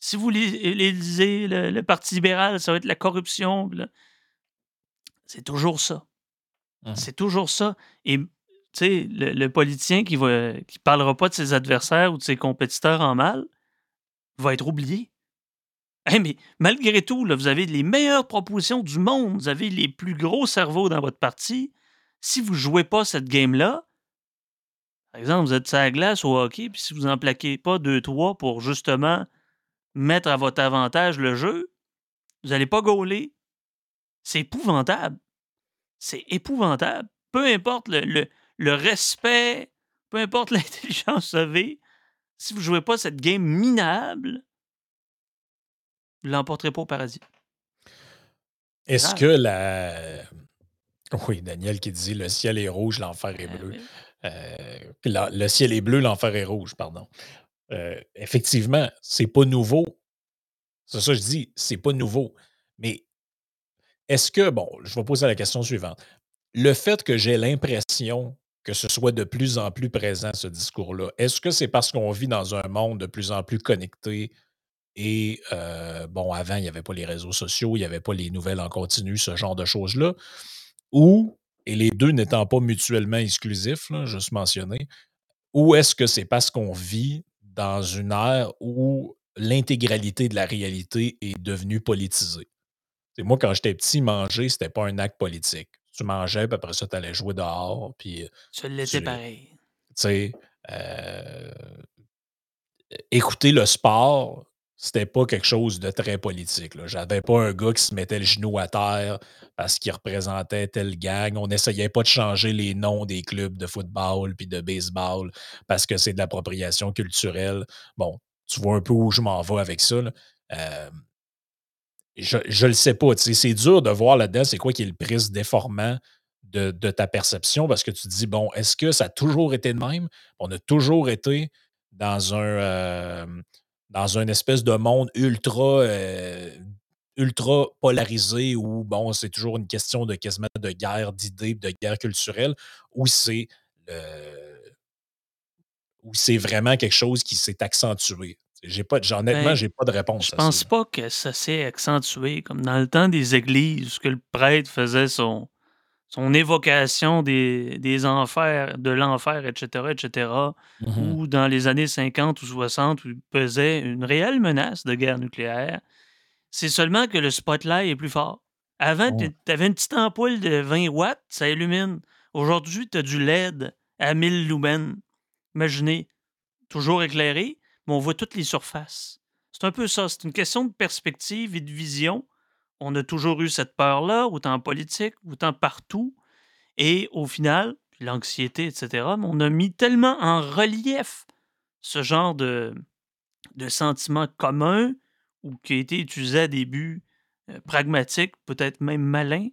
Si vous élisez le, Parti libéral, ça va être la corruption. C'est toujours ça. Mmh. C'est toujours ça. Et le, le, politicien qui ne qui parlera pas de ses adversaires ou de ses compétiteurs en mal va être oublié. mais malgré tout, là, vous avez les meilleures propositions du monde, vous avez les plus gros cerveaux dans votre parti. Si vous ne jouez pas cette game-là, par exemple, vous êtes sur la glace au hockey, puis si vous n'en plaquez pas deux, trois pour justement mettre à votre avantage le jeu, vous n'allez pas gauler. C'est épouvantable. C'est épouvantable. Peu importe le respect, peu importe l'intelligence avez, si vous ne jouez pas cette game minable, vous ne l'emporterez pas au paradis. Est-ce que la. Oui, Daniel qui dit le ciel est rouge, l'enfer est ben bleu. Euh, le ciel est bleu, l'enfer est rouge, pardon. Euh, effectivement, c'est pas nouveau. C'est ça que je dis, c'est pas nouveau. Mais est-ce que, bon, je vais poser la question suivante. Le fait que j'ai l'impression que ce soit de plus en plus présent, ce discours-là? Est-ce que c'est parce qu'on vit dans un monde de plus en plus connecté et, euh, bon, avant, il n'y avait pas les réseaux sociaux, il n'y avait pas les nouvelles en continu, ce genre de choses-là, ou, et les deux n'étant pas mutuellement exclusifs, juste mentionné, ou est-ce que c'est parce qu'on vit dans une ère où l'intégralité de la réalité est devenue politisée? moi, quand j'étais petit, manger, c'était pas un acte politique tu mangeais, puis après ça, tu allais jouer dehors. Puis, ça l'était pareil. Tu sais, euh, écouter le sport, c'était pas quelque chose de très politique. J'avais pas un gars qui se mettait le genou à terre parce qu'il représentait telle gang. On n'essayait pas de changer les noms des clubs de football puis de baseball parce que c'est de l'appropriation culturelle. Bon, tu vois un peu où je m'en vais avec ça. Euh, je ne le sais pas. C'est dur de voir là-dedans c'est quoi qui est le prisme déformant de, ta perception parce que tu te dis, bon, est-ce que ça a toujours été de même? On a toujours été dans un, euh, dans une espèce de monde ultra, euh, ultra polarisé où, bon, c'est toujours une question de quasiment de guerre d'idées, de guerre culturelle, ou c'est où c'est vraiment quelque chose qui s'est accentué? J'ai pas, honnêtement, ben, j'ai pas de réponse. Je pense pas que ça s'est accentué comme dans le temps des églises, que le prêtre faisait son, son évocation des, des enfers, de l'enfer, etc., etc., ou dans les années 50 ou 60, où il pesait une réelle menace de guerre nucléaire. C'est seulement que le spotlight est plus fort. Avant, tu avais une petite ampoule de 20 watts, ça illumine. Aujourd'hui, tu as du LED à 1000 lumens. Imaginez, toujours éclairé, mais on voit toutes les surfaces. C'est un peu ça. C'est une question de perspective et de vision. On a toujours eu cette peur-là, autant en politique, autant partout. Et au final, l'anxiété, etc., on a mis tellement en relief ce genre de, de sentiment commun ou qui a été utilisé à des buts euh, pragmatiques, peut-être même malins,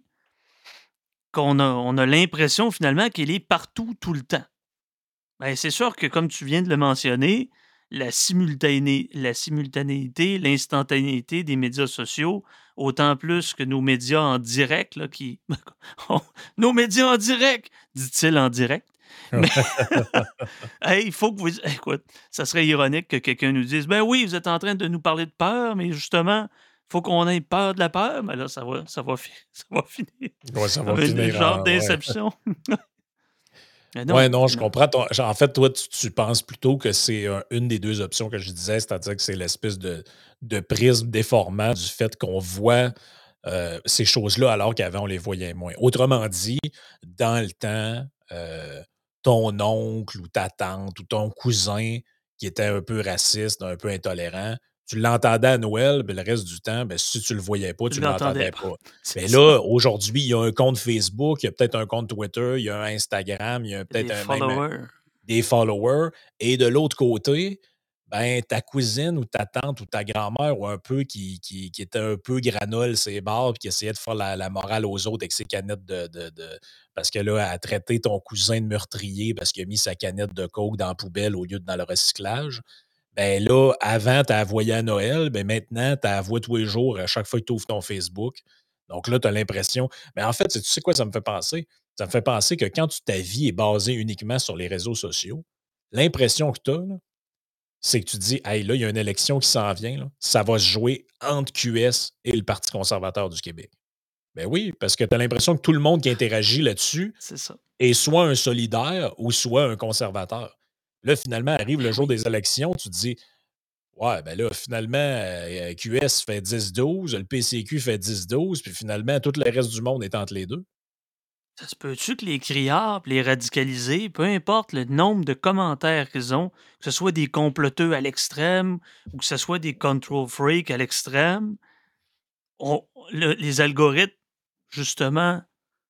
qu'on a, on a l'impression finalement qu'il est partout tout le temps. Ben, c'est sûr que, comme tu viens de le mentionner, la, la simultanéité, l'instantanéité des médias sociaux, autant plus que nos médias en direct, là, qui. nos médias en direct, dit-il en direct. Mais il faut que vous. Écoute, ça serait ironique que quelqu'un nous dise Ben oui, vous êtes en train de nous parler de peur, mais justement, il faut qu'on ait peur de la peur. Mais là, ça va, ça va, ça va finir. Ouais, ça va finir. genre d'inception. Oui, non, je comprends. en fait, toi, tu, penses plutôt que c'est une des deux options que je disais, c'est-à-dire que c'est l'espèce de, de prisme déformant du fait qu'on voit euh, ces choses-là alors qu'avant, on les voyait moins. Autrement dit, dans le temps, euh, ton oncle ou ta tante ou ton cousin qui était un peu raciste, un peu intolérant, tu l'entendais à Noël, mais le reste du temps, ben, si tu ne le voyais pas, tu ne l'entendais pas. Mais là, aujourd'hui, il y a un compte Facebook, il y a peut-être un compte Twitter, il y a un Instagram, il y a peut-être un followers. des followers. Et de l'autre côté, ben, ta cousine ou ta tante ou ta grand-mère ou un peu qui, qui, était un peu granole ses bars puis qui essayait de faire la, morale aux autres avec ses canettes de, parce que là, elle a traité ton cousin de meurtrier parce qu'il a mis sa canette de coke dans la poubelle au lieu de dans le recyclage. Ben là, avant, tu as voyé à Noël, ben maintenant, tu as voix tous les jours à chaque fois que tu ouvres ton Facebook. Donc là, tu as l'impression. Mais en fait, tu sais quoi ça me fait penser? Ça me fait penser que quand ta vie est basée uniquement sur les réseaux sociaux, l'impression que tu as, c'est que tu te dis, hey, là, il y a une élection qui s'en vient, ça va se jouer entre QS et le Parti conservateur du Québec. Ben oui, parce que tu as l'impression que tout le monde qui interagit là-dessus est soit un solidaire ou soit un conservateur. Là, finalement, arrive le jour des élections, tu te dis, ouais, ben là, finalement, euh, QS fait 10-12, le PCQ fait 10-12, puis finalement, tout le reste du monde est entre les deux. Ça se peut-tu que les criards, les radicalisés, peu importe le nombre de commentaires qu'ils ont, que ce soit des comploteux à l'extrême ou que ce soit des control freaks à l'extrême, les algorithmes, justement,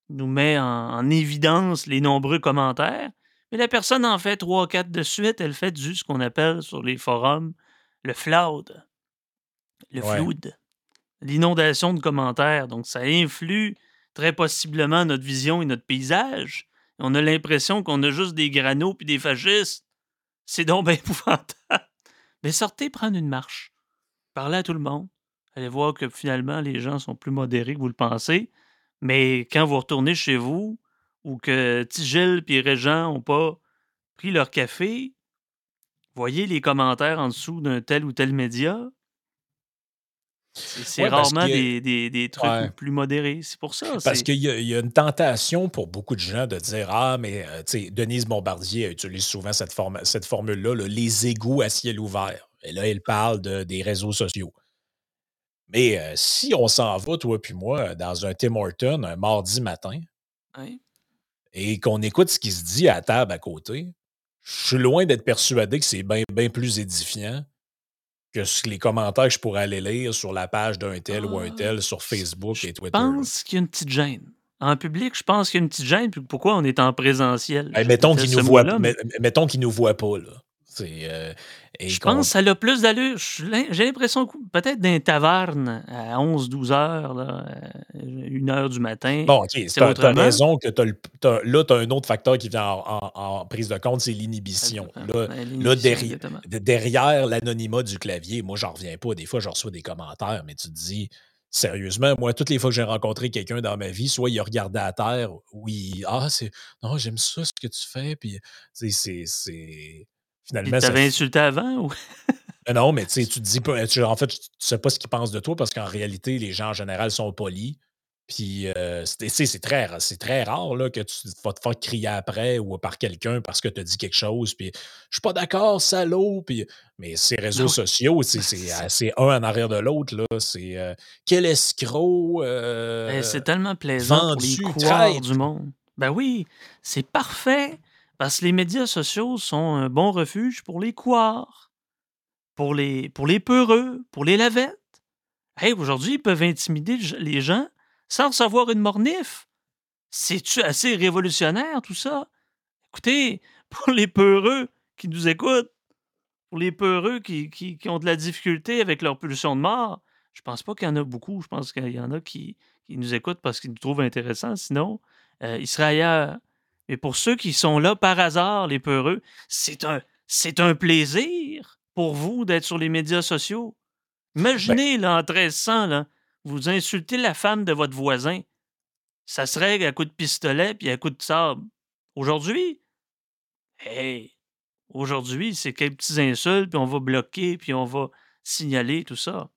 nous met en, évidence les nombreux commentaires, mais la personne en fait trois, quatre de suite, elle fait du ce qu'on appelle sur les forums le flood, le flood, l'inondation de commentaires. Donc, ça influe très possiblement notre vision et notre paysage. On a l'impression qu'on a juste des granos puis des fascistes. C'est donc bien épouvantable. Mais sortez prendre une marche. Parlez à tout le monde. Allez voir que finalement, les gens sont plus modérés que vous le pensez. Mais quand vous retournez chez vous, ou que Tigel et Régent n'ont pas pris leur café, voyez les commentaires en dessous d'un tel ou tel média, c'est rarement des, trucs plus modérés. C'est pour ça. Parce qu'il y, a une tentation pour beaucoup de gens de dire Ah, mais euh, sais, Denise Bombardier utilise souvent cette, cette formule-là, les égouts à ciel ouvert. Et là, elle parle de, des réseaux sociaux. Mais euh, si on s'en va, toi puis moi, dans un Tim Horton un mardi matin, et qu'on écoute ce qui se dit à la table à côté, je suis loin d'être persuadé que c'est bien plus édifiant que les commentaires que je pourrais aller lire sur la page d'un tel ou un ah, tel sur Facebook et Twitter. Je pense qu'il y a une petite gêne. En public, je pense qu'il y a une petite gêne. pourquoi on est en présentiel? mettons qu'il nous, voit, mettons qu'il nous voit pas. Là. Euh, je pense que ça a plus d'allure. J'ai l'impression peut-être d'un taverne à 11-12 heures, là, euh, une heure du matin. Bon, OK. Tu as, raison que là, tu as un autre facteur qui vient en, prise de compte, c'est l'inhibition. Là, derrière, l'anonymat du clavier, moi, j'en reviens pas. Des fois, je reçois des commentaires, mais tu te dis, sérieusement, moi, toutes les fois que j'ai rencontré quelqu'un dans ma vie, soit il a regardé à terre, ou il. Ah, c'est. Non, j'aime ça ce que tu fais. Puis, c'est Finalement, tu t'avais insulté avant ou? non, mais tu te dis pas. en fait, tu sais pas ce qu'ils pensent de toi parce qu'en réalité, les gens en général sont polis. Puis, euh, c'est très, très rare là, que tu vas te faire crier après ou par quelqu'un parce que tu as dit quelque chose. Puis, je suis pas d'accord, salaud. Puis, mais ces réseaux sociaux, c'est un en arrière de l'autre. C'est euh, quel escroc. Euh, c'est tellement plaisant pour les couards du monde. Ben oui, c'est parfait. Parce que les médias sociaux sont un bon refuge pour les couards, pour les, pour les peureux, pour les lavettes. Hey, aujourd'hui, ils peuvent intimider les gens sans recevoir une mornif. C'est-tu assez révolutionnaire, tout ça? Écoutez, pour les peureux qui nous écoutent, pour les peureux qui, qui, ont de la difficulté avec leur pulsion de mort, je pense pas qu'il y en a beaucoup. Je pense qu'il y en a qui, qui nous écoutent parce qu'ils nous trouvent intéressants. Sinon, euh, ils seraient ailleurs. Mais pour ceux qui sont là par hasard, les peureux, c'est un, c'est un plaisir pour vous d'être sur les médias sociaux. Imaginez, là, en 1300, là, vous insultez la femme de votre voisin. Ça serait à coup de pistolet puis à coup de sable. Aujourd'hui, hey, aujourd'hui, c'est quelques petits insultes, puis on va bloquer, puis on va signaler tout ça.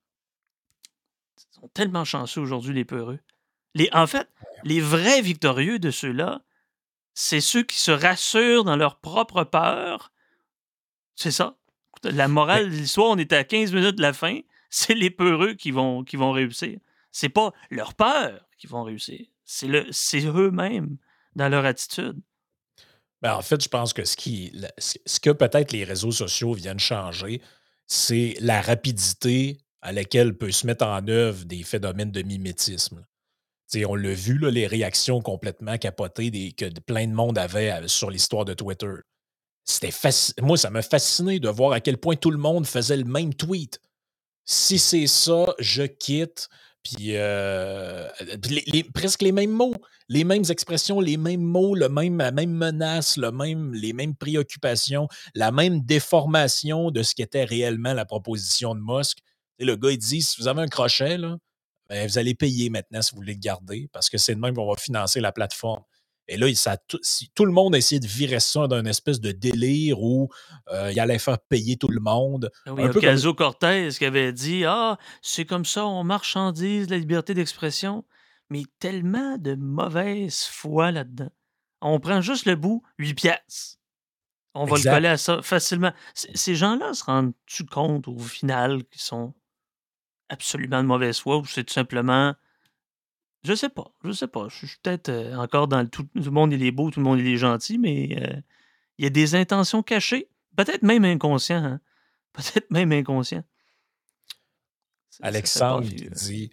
Ils sont tellement chanceux aujourd'hui, les peureux. Les, en fait, les vrais victorieux de ceux-là, c'est ceux qui se rassurent dans leur propre peur. C'est ça. La morale de l'histoire, on est à 15 minutes de la fin. C'est les peureux qui vont, qui vont réussir. C'est pas leur peur qui vont réussir. C'est, le, c'est eux-mêmes dans leur attitude. Ben, en fait, je pense que ce, qui, ce que peut-être les réseaux sociaux viennent changer, c'est la rapidité à laquelle peut se mettre en œuvre des phénomènes de mimétisme. On l'a vu, les réactions complètement capotées que plein de monde avait euh, sur l'histoire de Twitter. C'était Moi, ça m'a fasciné de voir à quel point tout le monde faisait le même tweet. Si c'est ça, je quitte. Puis, euh, presque les mêmes mots, les mêmes expressions, les mêmes mots, le même, la même menace, les mêmes préoccupations, la même déformation de ce qu'était réellement la proposition de Musk. Et le gars, il dit si vous avez un crochet, là, ben, vous allez payer maintenant si vous voulez le garder, parce que c'est de même qu'on va financer la plateforme. Et là, ça, si tout le monde essayait de virer ça d'un espèce de délire où euh, il allait faire payer tout le monde. Ah oui, Ocasio Cortez qui avait dit Ah, c'est comme ça, on marchandise la liberté d'expression. Mais tellement de mauvaise foi là-dedans. On prend juste le bout, 8 piastres. On va le coller à ça facilement. ces gens-là se rendent-tu compte au final qu'ils sont absolument de mauvaise foi ou c'est tout simplement je sais pas, je sais pas. Je suis peut-être euh, encore dans le tout, le monde il est beau, tout le monde il est gentil, mais euh, il y a des intentions cachées, peut-être même inconscientes. Hein. Peut-être même inconscient. Alexandre dit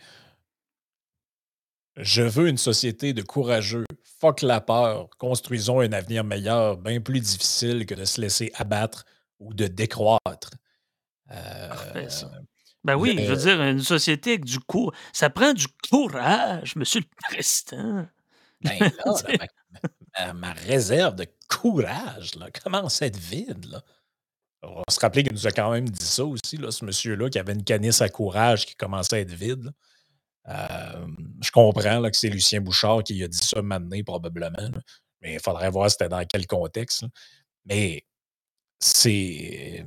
Je veux une société de courageux. Fuck la peur. Construisons un avenir meilleur, bien plus difficile que de se laisser abattre ou de décroître. Euh, ça. Ben oui, je veux dire, une société avec du courage. Ça prend du courage, monsieur le président. Ben là, ma, réserve de courage là, commence à être vide. Là. On va se rappeler qu'il nous a quand même dit ça aussi, là, ce monsieur-là, qui avait une canisse à courage qui commençait à être vide. Euh, je comprends là, que c'est Lucien Bouchard qui a dit ça maintenant, probablement. Mais il faudrait voir c'était dans quel contexte. Mais c'est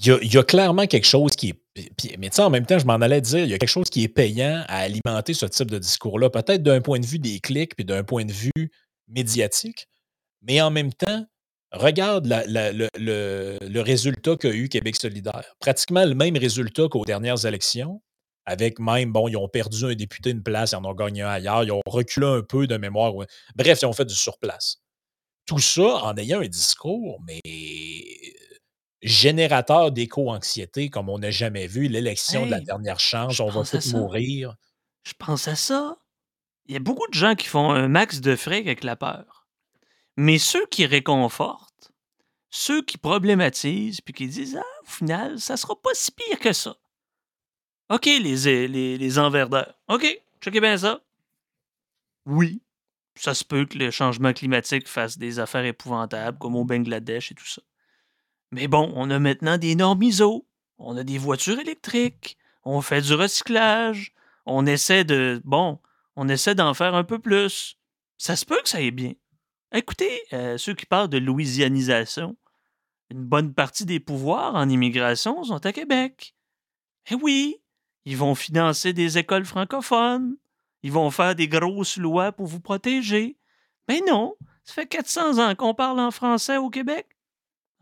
il y, a, clairement quelque chose qui est. mais en même temps, je m'en allais dire, il y a quelque chose qui est payant à alimenter ce type de discours-là, peut-être d'un point de vue des clics, puis d'un point de vue médiatique, mais en même temps, regarde le, résultat qu'a eu Québec solidaire. Pratiquement le même résultat qu'aux dernières élections, avec même, bon, ils ont perdu un député une place, ils en ont gagné un ailleurs, ils ont reculé un peu de mémoire. Bref, ils ont fait du surplace. Tout ça en ayant un discours, mais générateur d'éco-anxiété comme on n'a jamais vu, l'élection de la dernière chance, on va tous mourir. Je pense à ça. Il y a beaucoup de gens qui font un max de frais avec la peur. Mais ceux qui réconfortent, ceux qui problématisent, puis qui disent Ah, au final, ça sera pas si pire que ça. OK, les, les, les enverdeurs. OK, checkez bien ça. Oui, ça se peut que le changement climatique fasse des affaires épouvantables, comme au Bangladesh et tout ça. Mais bon, on a maintenant des normes ISO, on a des voitures électriques, on fait du recyclage, on essaie de. Bon, on essaie d'en faire un peu plus. Ça se peut que ça aille bien. Écoutez, euh, ceux qui parlent de louisianisation, une bonne partie des pouvoirs en immigration sont à Québec. Eh oui, ils vont financer des écoles francophones. Ils vont faire des grosses lois pour vous protéger. Mais non, ça fait 400 ans qu'on parle en français au Québec.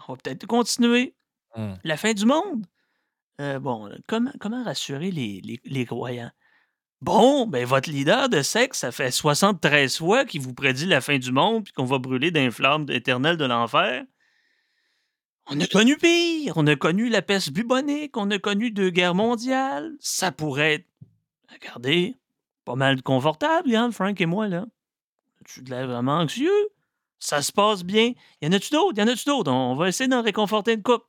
On va peut-être continuer. Mmh. La fin du monde. Euh, bon, comment, comment rassurer les, les, croyants? Bon, ben votre leader de sexe, ça fait 73 fois qu'il vous prédit la fin du monde puis qu'on va brûler d'un flamme éternelle de l'enfer. On a connu pire. On a connu la peste bubonique. On a connu deux guerres mondiales. Ça pourrait être, regardez, pas mal confortable, hein, Frank et moi, là. Tu de l'air vraiment anxieux? Ça se passe bien. Y en a-tu d'autres? Y en a-tu d'autres? On va essayer d'en réconforter une coupe.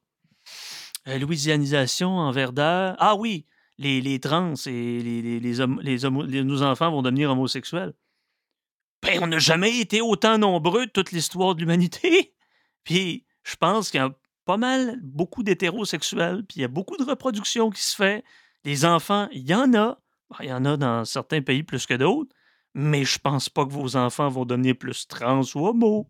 Euh, louisianisation en verdeur. Ah oui, les, les trans et les, les, les, nos enfants vont devenir homosexuels. Ben, on n'a jamais été autant nombreux de toute l'histoire de l'humanité. Puis, je pense qu'il y a pas mal, beaucoup d'hétérosexuels, puis il y a beaucoup de reproduction qui se fait. Les enfants, il y en a. Ben, il y en a dans certains pays plus que d'autres mais je pense pas que vos enfants vont devenir plus trans ou homo.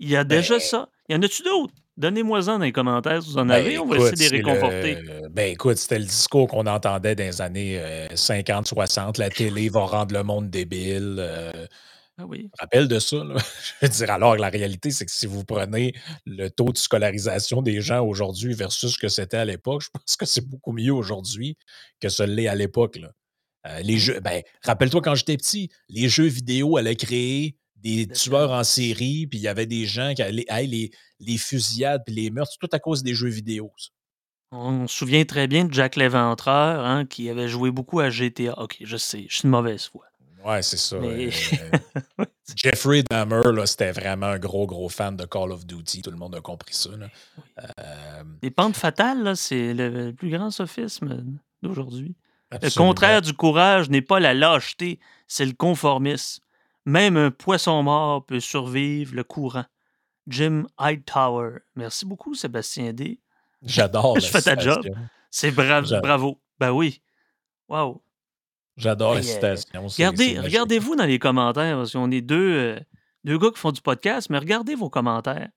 Il y a déjà ben ça. Y en a-tu d'autres? Donnez-moi-en dans les commentaires si vous en ben avez, on va essayer de les réconforter. Ben écoute, c'était le discours qu'on entendait dans les années 50-60. Euh, la télé va rendre le monde débile. Euh, Ah oui. Rappelle de ça. Je veux dire, alors la réalité, c'est que si vous prenez le taux de scolarisation des gens aujourd'hui versus ce que c'était à l'époque, je pense que c'est beaucoup mieux aujourd'hui que ce l'est à l'époque. Euh, les jeux, ben, rappelle-toi quand j'étais petit, les jeux vidéo allaient créer des tueurs en série, puis il y avait des gens qui allaient les, les fusillades puis les meurtres, tout à cause des jeux vidéo. On se souvient très bien de Jack l'Éventreur, hein, qui avait joué beaucoup à GTA. Ok, je sais, je suis une mauvaise foi. Ouais, c'est ça. Euh, Jeffrey Dahmer, c'était vraiment un gros, gros fan de Call of Duty. Tout le monde a compris ça. Euh, Les pentes fatales, c'est le plus grand sophisme d'aujourd'hui. Le contraire du courage n'est pas la lâcheté, c'est le conformisme. Même un poisson mort peut survivre le courant. Jim Hightower. Merci beaucoup, Sébastien D. J'adore. Je fais ta job. C'est bravo. bravo. Ben oui. Wow. J'adore la citation. Regardez, regardez-vous dans les commentaires, parce qu'on est deux, euh, deux gars qui font du podcast, mais regardez vos commentaires.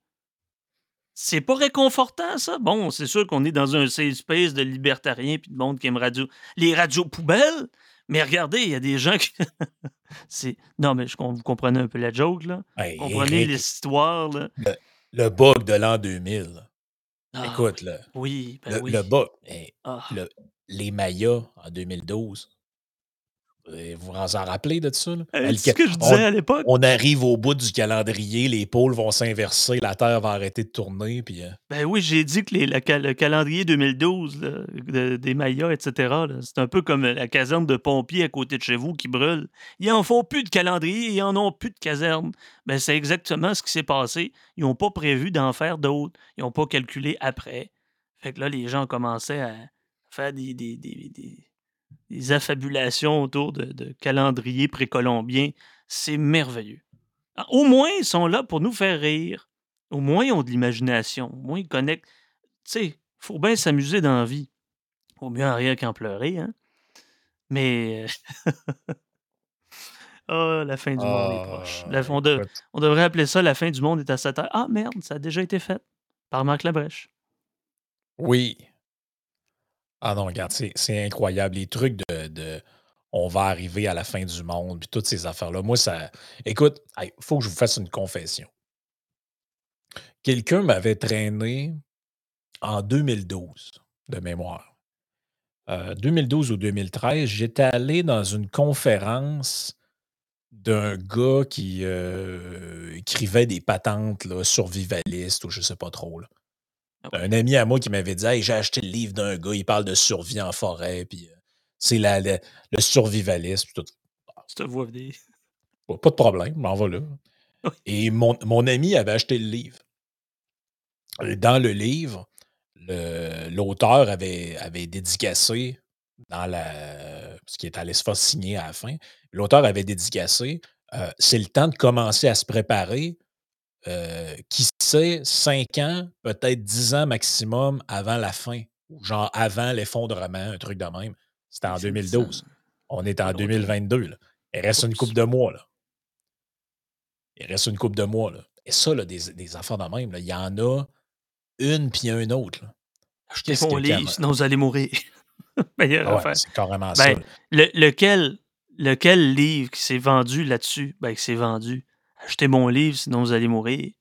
C'est pas réconfortant, ça? Bon, c'est sûr qu'on est dans un safe space de libertariens puis de monde qui aime radio. Les radios poubelles, mais regardez, il y a des gens qui. c'est... Non, mais je... vous comprenez un peu la joke, là? vous comprenez l'histoire, là? Le, bug de l'an 2000. Ah, Écoute, là. Oui, ben le, oui. le bug. Ah. les Mayas en 2012 vous vous en rappelez de ça? C'est ce que je disais à l'époque. On arrive au bout du calendrier, les pôles vont s'inverser, la Terre va arrêter de tourner. Puis, euh Ben oui, j'ai dit que le calendrier 2012 des Mayas, etc., c'est un peu comme la caserne de pompiers à côté de chez vous qui brûle. Ils n'en font plus de calendrier, ils n'en ont plus de caserne. Ben, c'est exactement ce qui s'est passé. Ils n'ont pas prévu d'en faire d'autres. Ils n'ont pas calculé après. Fait que là, les gens commençaient à faire des, des des affabulations autour de, calendriers précolombiens. C'est merveilleux. Ah, au moins, ils sont là pour nous faire rire. Au moins, ils ont de l'imagination. Au moins, ils connectent. Tu sais, il faut bien s'amuser dans la vie. Au mieux en rire qu'en pleurer, hein. Mais. oh, la fin du monde est proche. Ah, on, devrait appeler ça La fin du monde est à 7 heures. Ah, merde, ça a déjà été fait par Marc Labrèche. Oui, ah non, regarde, c'est incroyable. Les trucs de, on va arriver à la fin du monde, puis toutes ces affaires-là. Moi, ça. Écoute, il faut que je vous fasse une confession. Quelqu'un m'avait traîné en 2012, de mémoire. 2012 euh, ou 2013, j'étais allé dans une conférence d'un gars qui euh, écrivait des patentes survivalistes ou je sais pas trop. Là. Ah un ami à moi qui m'avait dit Hey, j'ai acheté le livre d'un gars, il parle de survie en forêt, puis euh, c'est le survivalisme. Tout. te vois venir. Pas, de problème, m'en va là. Et mon, ami avait acheté le livre. Dans le livre, l'auteur avait, avait dédicacé dans la. ce qui est allé se faire signer à la fin. L'auteur avait dédicacé euh, c'est le temps de commencer à se préparer euh, qui sait, 5 ans, peut-être 10 ans maximum avant la fin, ou genre avant l'effondrement, un truc de même. C'était en 2012. On est en 2022. Il reste une coupe de mois. Là. Il reste une coupe de mois. Là. Et ça, là, des, des affaires de même, il y en a une puis un autre. Là. Achetez mon livre, sinon vous allez mourir. Ah c'est carrément ça. Ben, lequel, lequel livre qui s'est vendu là-dessus? Ben, qui s'est vendu Achetez mon livre, sinon vous allez mourir.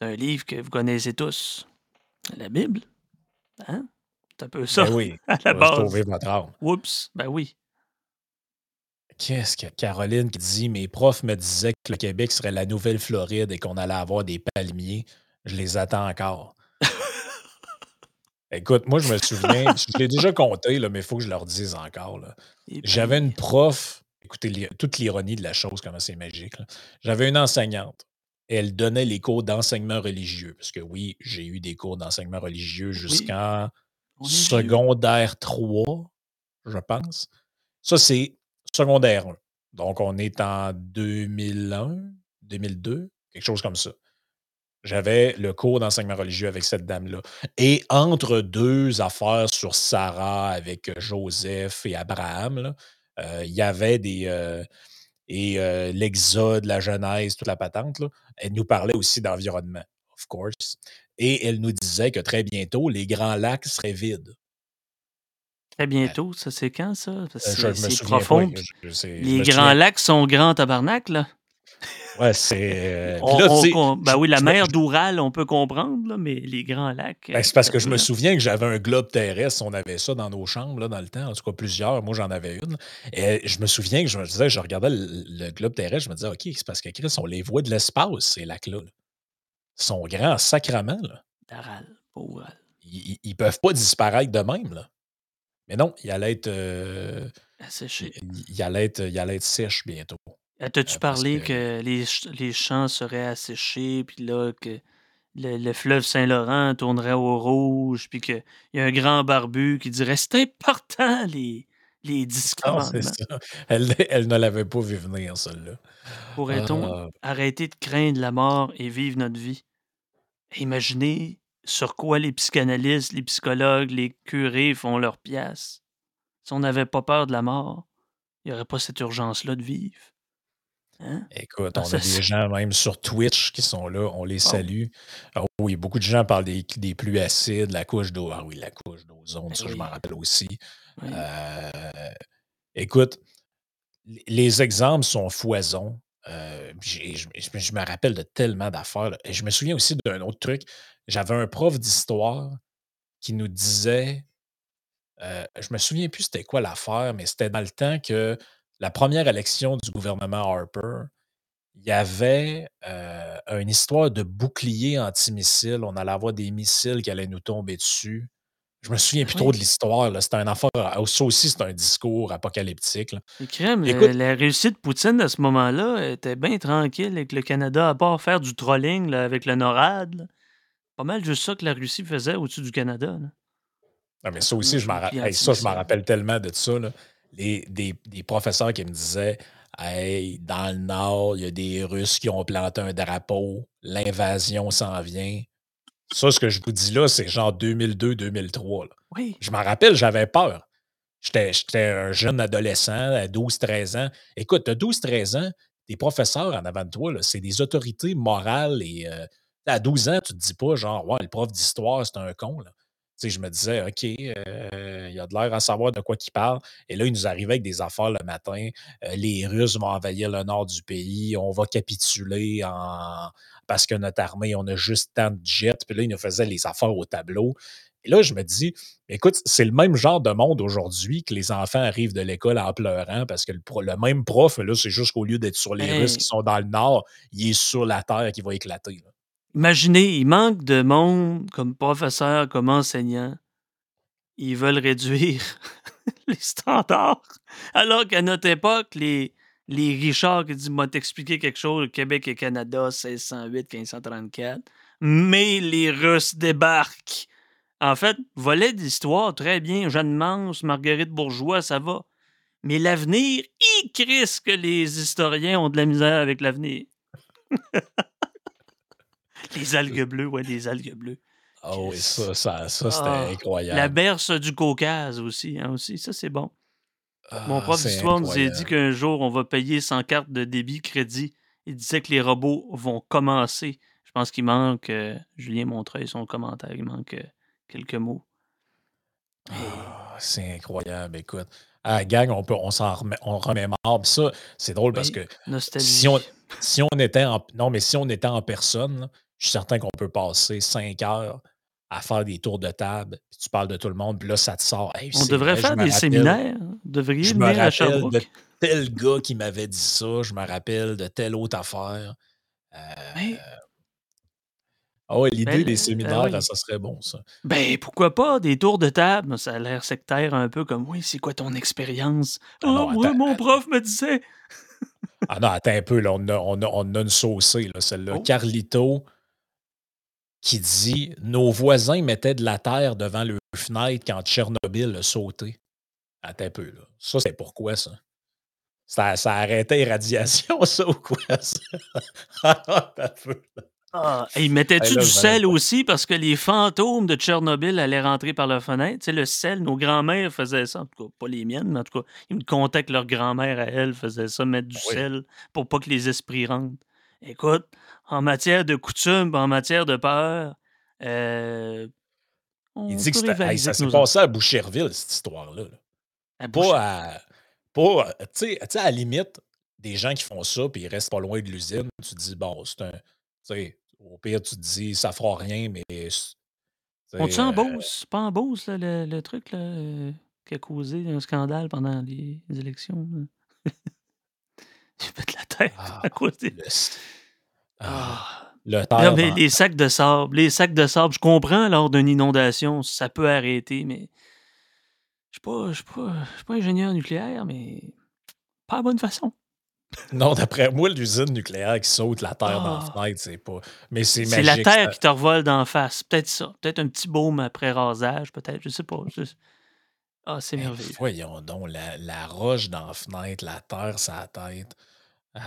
Un livre que vous connaissez tous. La Bible. Hein? C'est un peu ça. Ben oui. À la base. Sauver votre âme. Oups, ben oui. Qu'est-ce que Caroline qui dit Mes profs me disaient que le Québec serait la nouvelle Floride et qu'on allait avoir des palmiers. Je les attends encore. Écoute, moi, je me souviens, je l'ai déjà compté, là, mais il faut que je leur dise encore. J'avais une prof écoutez toute l'ironie de la chose, comment c'est magique. J'avais une enseignante. Elle donnait les cours d'enseignement religieux. Parce que oui, j'ai eu des cours d'enseignement religieux jusqu'en secondaire 3, je pense. Ça, c'est secondaire 1. Donc, on est en 2001, 2002, quelque chose comme ça. J'avais le cours d'enseignement religieux avec cette dame-là. Et entre deux affaires sur Sarah avec Joseph et Abraham, euh, il y avait des. Euh, et euh, l'Exode, la Genèse, toute la patente, elle nous parlait aussi d'environnement, of course. Et elle nous disait que très bientôt, les grands lacs seraient vides. Très bientôt, ça, c'est quand, ça? c'est profond. les grands lacs sont grands tabarnak, là. Ouais, c'est. Euh, ben oui, la mer d'Oural, on peut comprendre, mais les grands lacs. Ben, c'est parce que je me souviens que j'avais un globe terrestre, on avait ça dans nos chambres là, dans le temps, en tout cas plusieurs. Moi, j'en avais une. Et je me souviens que je me disais, je regardais le, globe terrestre, je me disais, OK, c'est parce que Chris, on les voit de l'espace, ces lacs-là. Ils sont grands sacrament. D'Aral, Oural. Ils, ils, peuvent pas disparaître de même. Là. Mais non, il allait être. Euh, il, allait être, il allait être sèche bientôt. T'as-tu euh, parlé que, les, les, champs seraient asséchés, puis là, que le, fleuve Saint-Laurent tournerait au rouge, puis qu'il y a un grand barbu qui dirait c'est important, les, les Elle, elle, ne l'avait pas vu venir, celle-là. Pourrait-on ah. arrêter de craindre la mort et vivre notre vie? Imaginez sur quoi les psychanalystes, les psychologues, les curés font leur pièce. Si on n'avait pas peur de la mort, il n'y aurait pas cette urgence-là de vivre. Hein? Écoute, on a des gens même sur Twitch qui sont là, on les salue. Ah oui, beaucoup de gens parlent des, des pluies acides, la couche d'eau. Ah oui, la couche d'ozone, ben ça, je m'en rappelle aussi. Euh, écoute, les exemples sont foisons. Euh, je, me rappelle de tellement d'affaires. Et je me souviens aussi d'un autre truc. J'avais un prof d'histoire qui nous disait, euh, je me souviens plus c'était quoi l'affaire, mais c'était dans le temps que la première élection du gouvernement Harper, il y avait euh, une histoire de bouclier antimissile. On allait avoir des missiles qui allaient nous tomber dessus. Je me souviens plus trop de l'histoire. C'était un affaire. Euh, ça aussi, c'est un discours apocalyptique. Crème, la réussite de Poutine à ce moment-là était bien tranquille avec le Canada, à part faire du trolling avec le NORAD. Pas mal juste ça que la Russie faisait au-dessus du Canada. Ah, mais ça aussi, je m'en ça, je m'en rappelle tellement de ça. Là des, professeurs qui me disaient Hey, dans le Nord, il y a des Russes qui ont planté un drapeau, l'invasion s'en vient. Ça, ce que je vous dis là, c'est genre 2002-2003. Oui. Je m'en rappelle, j'avais peur. J'étais un jeune adolescent à 12-13 ans. Écoute, à 12-13 ans, des professeurs en avant de toi, c'est des autorités morales et euh, à 12 ans, tu te dis pas genre, ouais, le prof d'histoire, c'est un con. Là je me disais, OK, euh, il y a de l'air à savoir de quoi il parle. Et là, il nous arrivait avec des affaires le matin. Euh, les Russes vont envahir le nord du pays. On va capituler en... parce que notre armée, on a juste tant de jets. Puis là, il nous faisait les affaires au tableau. Et là, je me dis, écoute, c'est le même genre de monde aujourd'hui que les enfants arrivent de l'école en pleurant parce que le, même prof, là, c'est juste qu'au lieu d'être sur les Russes qui sont dans le nord, il est sur la terre qui va éclater. Imaginez, il manque de monde comme professeur, comme enseignant. Ils veulent réduire les standards. Alors qu'à notre époque, les, Richards qui disent Moi t'expliquer quelque chose, Québec et Canada, 1608, 1534. Mais les Russes débarquent. En fait, volet d'histoire, très bien. Jeanne Mance, Marguerite Bourgeois, ça va. Mais l'avenir, il crise que les historiens ont de la misère avec l'avenir. Les algues bleues, ouais, les algues bleues. Ah oui, ça, ça, ça c'était ah, incroyable. La berce du Caucase aussi, hein, aussi. Ça, c'est bon. Mon ah, prof d'histoire nous a dit qu'un jour, on va payer sans carte de débit crédit. Il disait que les robots vont commencer. Je pense qu'il manque, euh, Julien Montreuil, son commentaire, il manque euh, quelques mots. Ah, c'est incroyable, écoute. À gang, on, peut, on s'en remet, on remémore. ça, c'est drôle parce que si on, si on était en, non, mais si on était en personne, je suis certain qu'on peut passer cinq heures à faire des tours de table, puis tu parles de tout le monde, puis là, ça te sort. On devrait faire des séminaires. Devriez je me rappelle de tel gars qui m'avait dit ça, je me rappelle de telle autre affaire. Euh... Ah ouais, l'idée ben, des ben séminaires, ça serait bon, ça. Ben, pourquoi pas, des tours de table? Ça a l'air sectaire un peu comme, oui, c'est quoi ton expérience? Ah, oh, moi, mon prof me disait. ah non, attends un peu, là, on, a, on, a, on a une saucée, celle-là. Oh. Carlito, qui dit Nos voisins mettaient de la terre devant le fenêtre quand Tchernobyl a sauté. Attends un peu, là. Ça, c'est pourquoi, ça? Ça, ça arrêtait les radiations, ça, ou quoi, ça? Ah, et mettais-tu du sel aussi parce que les fantômes de Tchernobyl allaient rentrer par la fenêtre? Tu sais, le sel, nos grands-mères faisaient ça. En tout cas, pas les miennes, mais en tout cas, ils me contaient que leur grand-mère à elle faisait ça, mettre du ah sel pour pas que les esprits rentrent. Écoute, en matière de coutume, en matière de peur, euh, il dit que ça s'est passé à Boucherville, cette histoire-là. Pas à. Pas, tu sais, à la limite, des gens qui font ça, puis ils restent pas loin de l'usine, tu te dis, bon, c'est un. Tu sais, au pire, tu te dis, ça fera rien, mais. On-tu en euh Beauce? Pas en Beauce, là, le, le, truc là, euh, qui a causé un scandale pendant les, élections? J'ai fait la tête ah, à cause des. Ah, ah. le les sacs de sable, les sacs de sable, je comprends lors d'une inondation, ça peut arrêter, mais je ne suis pas, pas ingénieur nucléaire, mais pas de bonne façon. Non, d'après moi, l'usine nucléaire qui saute la terre dans la fenêtre, c'est pas. Mais c'est C'est la terre qui te revole d'en face. Peut-être ça. Peut-être un petit baume après rasage, peut-être. Je sais pas. Ah, c'est merveilleux. Voyons donc, la, la roche dans la fenêtre, la terre sa tête. Euh,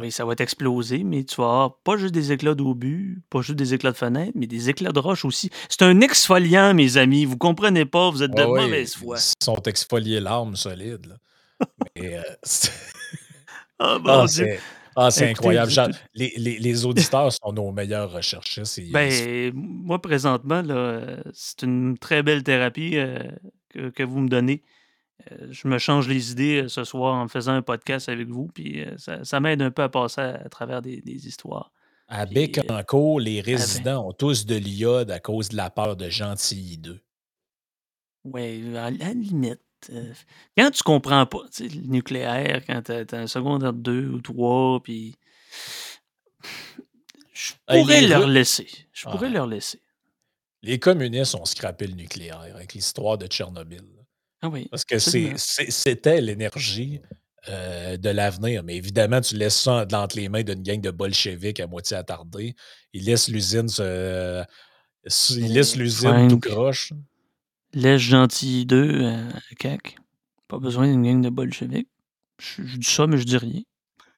oui, ça va t'exploser, mais tu vas avoir pas juste des éclats d'obus, pas juste des éclats de fenêtre, mais des éclats de roche aussi. C'est un exfoliant, mes amis. Vous comprenez pas, vous êtes de mauvaise foi. Ils sont exfoliés l'arme solide. mais, euh, ah, ah, ah, c'est incroyable. les, les, les, auditeurs sont nos meilleurs recherchistes. Ben, moi, présentement, c'est une très belle thérapie euh, que, que, vous me donnez. Euh, je me change les idées euh, ce soir en faisant un podcast avec vous, puis euh, ça, m'aide un peu à passer à, travers des, histoires. À Bécancourt, les résidents ont tous de l'iode à cause de la peur de Gentilly 2. Oui, à la limite. quand tu comprends pas le nucléaire, quand tu as, un secondaire 2 ou 3, puis. Je pourrais leur laisser. Je pourrais leur laisser. Les communistes ont scrappé le nucléaire avec l'histoire de Tchernobyl. Ah Parce que c'était l'énergie euh, de l'avenir. Mais évidemment, tu laisses ça entre les mains d'une gang de bolcheviks à moitié attardés. Ils laissent l'usine se. Ils laissent l'usine tout croche. Laisse gentil d'eux à CAC. Pas besoin d'une gang de bolcheviks. Je, je, dis ça, mais je dis rien.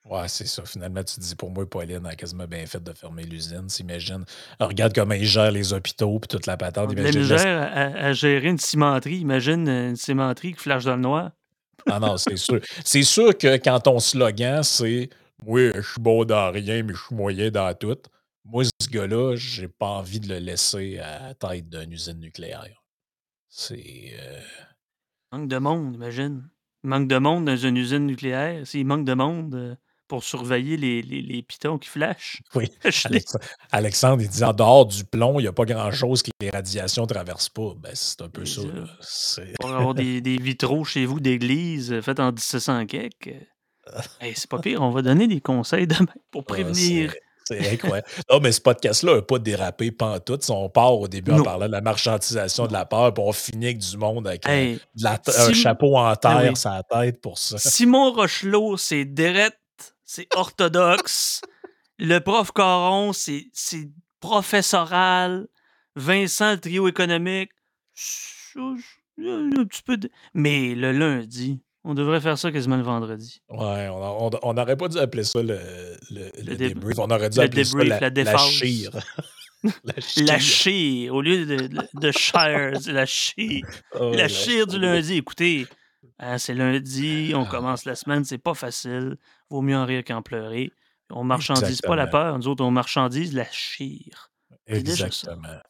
Ouais, c'est ça. Finalement, tu te dis, pour moi, Pauline a quasiment bien fait de fermer l'usine. S'imagine. Regarde comment ils gèrent les hôpitaux puis toute la patente. Imagine. gère à, gérer une cimenterie. Imagine une cimenterie qui flash dans le noir. Ah non, c'est sûr. C'est sûr que quand ton slogan, c'est Oui, je suis beau dans rien, mais je suis moyen dans tout. Moi, ce gars-là, j'ai pas envie de le laisser à la tête d'une usine nucléaire. C'est. Euh... Manque de monde, imagine. manque de monde dans une usine nucléaire. S'il manque de monde. Euh, pour surveiller les, les, les pitons qui flashent. Oui. Alexandre, il dit en dehors du plomb, il n'y a pas grand-chose que les radiations ne traversent pas. Ben, c'est un peu ça. Pour avoir des, des, vitraux chez vous d'église euh, faits en 1700 quelques. Euh, c'est pas pire, on va donner des conseils demain pour ah, prévenir. c'est incroyable. non, mais ce podcast-là n'a pas dérapé pantoute. On part au début en parlant de la marchandisation de la peur, puis on finit avec du monde avec un, chapeau en ben terre sur la tête pour ça. Simon Rochelot, c'est direct c'est orthodoxe. le prof Caron, c'est professoral. Vincent, le trio économique, un petit peu Mais le lundi, on devrait faire ça quasiment le vendredi. Ouais, on n'aurait pas dû appeler ça le, le, le, débrief. On aurait dû appeler ça la, la, la chire. la chire. Au lieu de, de, shire, la chire. Oh, la chire du lundi. Écoutez, hein, c'est lundi, on ah. commence la semaine, c'est pas facile. Vaut mieux en rire qu'en pleurer. On marchandise pas la peur, nous autres, on marchandise la chire. Exactement.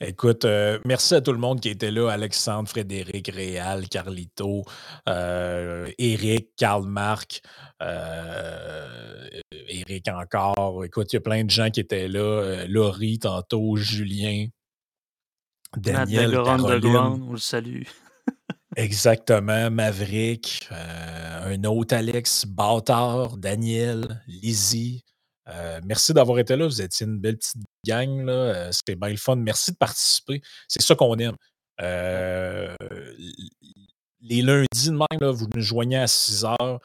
Écoute, euh, merci à tout le monde qui était là. Alexandre, Frédéric, Réal, Carlito, euh, Eric, Karl-Marc, euh, Eric encore. Écoute, il y a plein de gens qui étaient là. Laurie, tantôt, Julien, Daniel, Caroline. on le salue. Exactement, Maverick, euh, un autre Alex, Bâtard, Daniel, Lizzie. Euh, merci d'avoir été là. Vous étiez une belle petite gang. Euh, c'était bien le fun. Merci de participer. C'est ça qu'on aime. les lundis de vous nous joignez à 6 heures.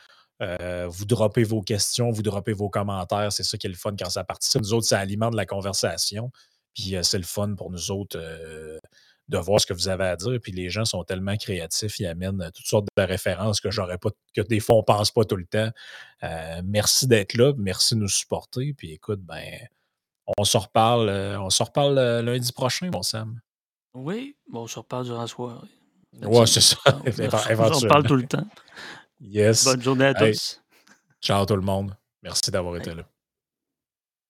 vous droppez vos questions, vous droppez vos commentaires. C'est ça qui est le fun quand ça participe. Nous autres, ça alimente la conversation. Puis c'est le fun pour nous autres de voir ce que vous avez à dire. Puis les gens sont tellement créatifs, ils amènent toutes sortes de références que j'aurais pas, que des fois on pense pas tout le temps. Euh, merci d'être là, merci de nous supporter. Puis écoute, ben, on se reparle, euh, on se reparle euh, lundi prochain, mon Sam. Oui, bon, on se reparle durant la soirée. Ouais, c'est ça. On se reparle tout le temps. Yes. Bonne journée à tous. Ciao tout le monde. Merci d'avoir été là.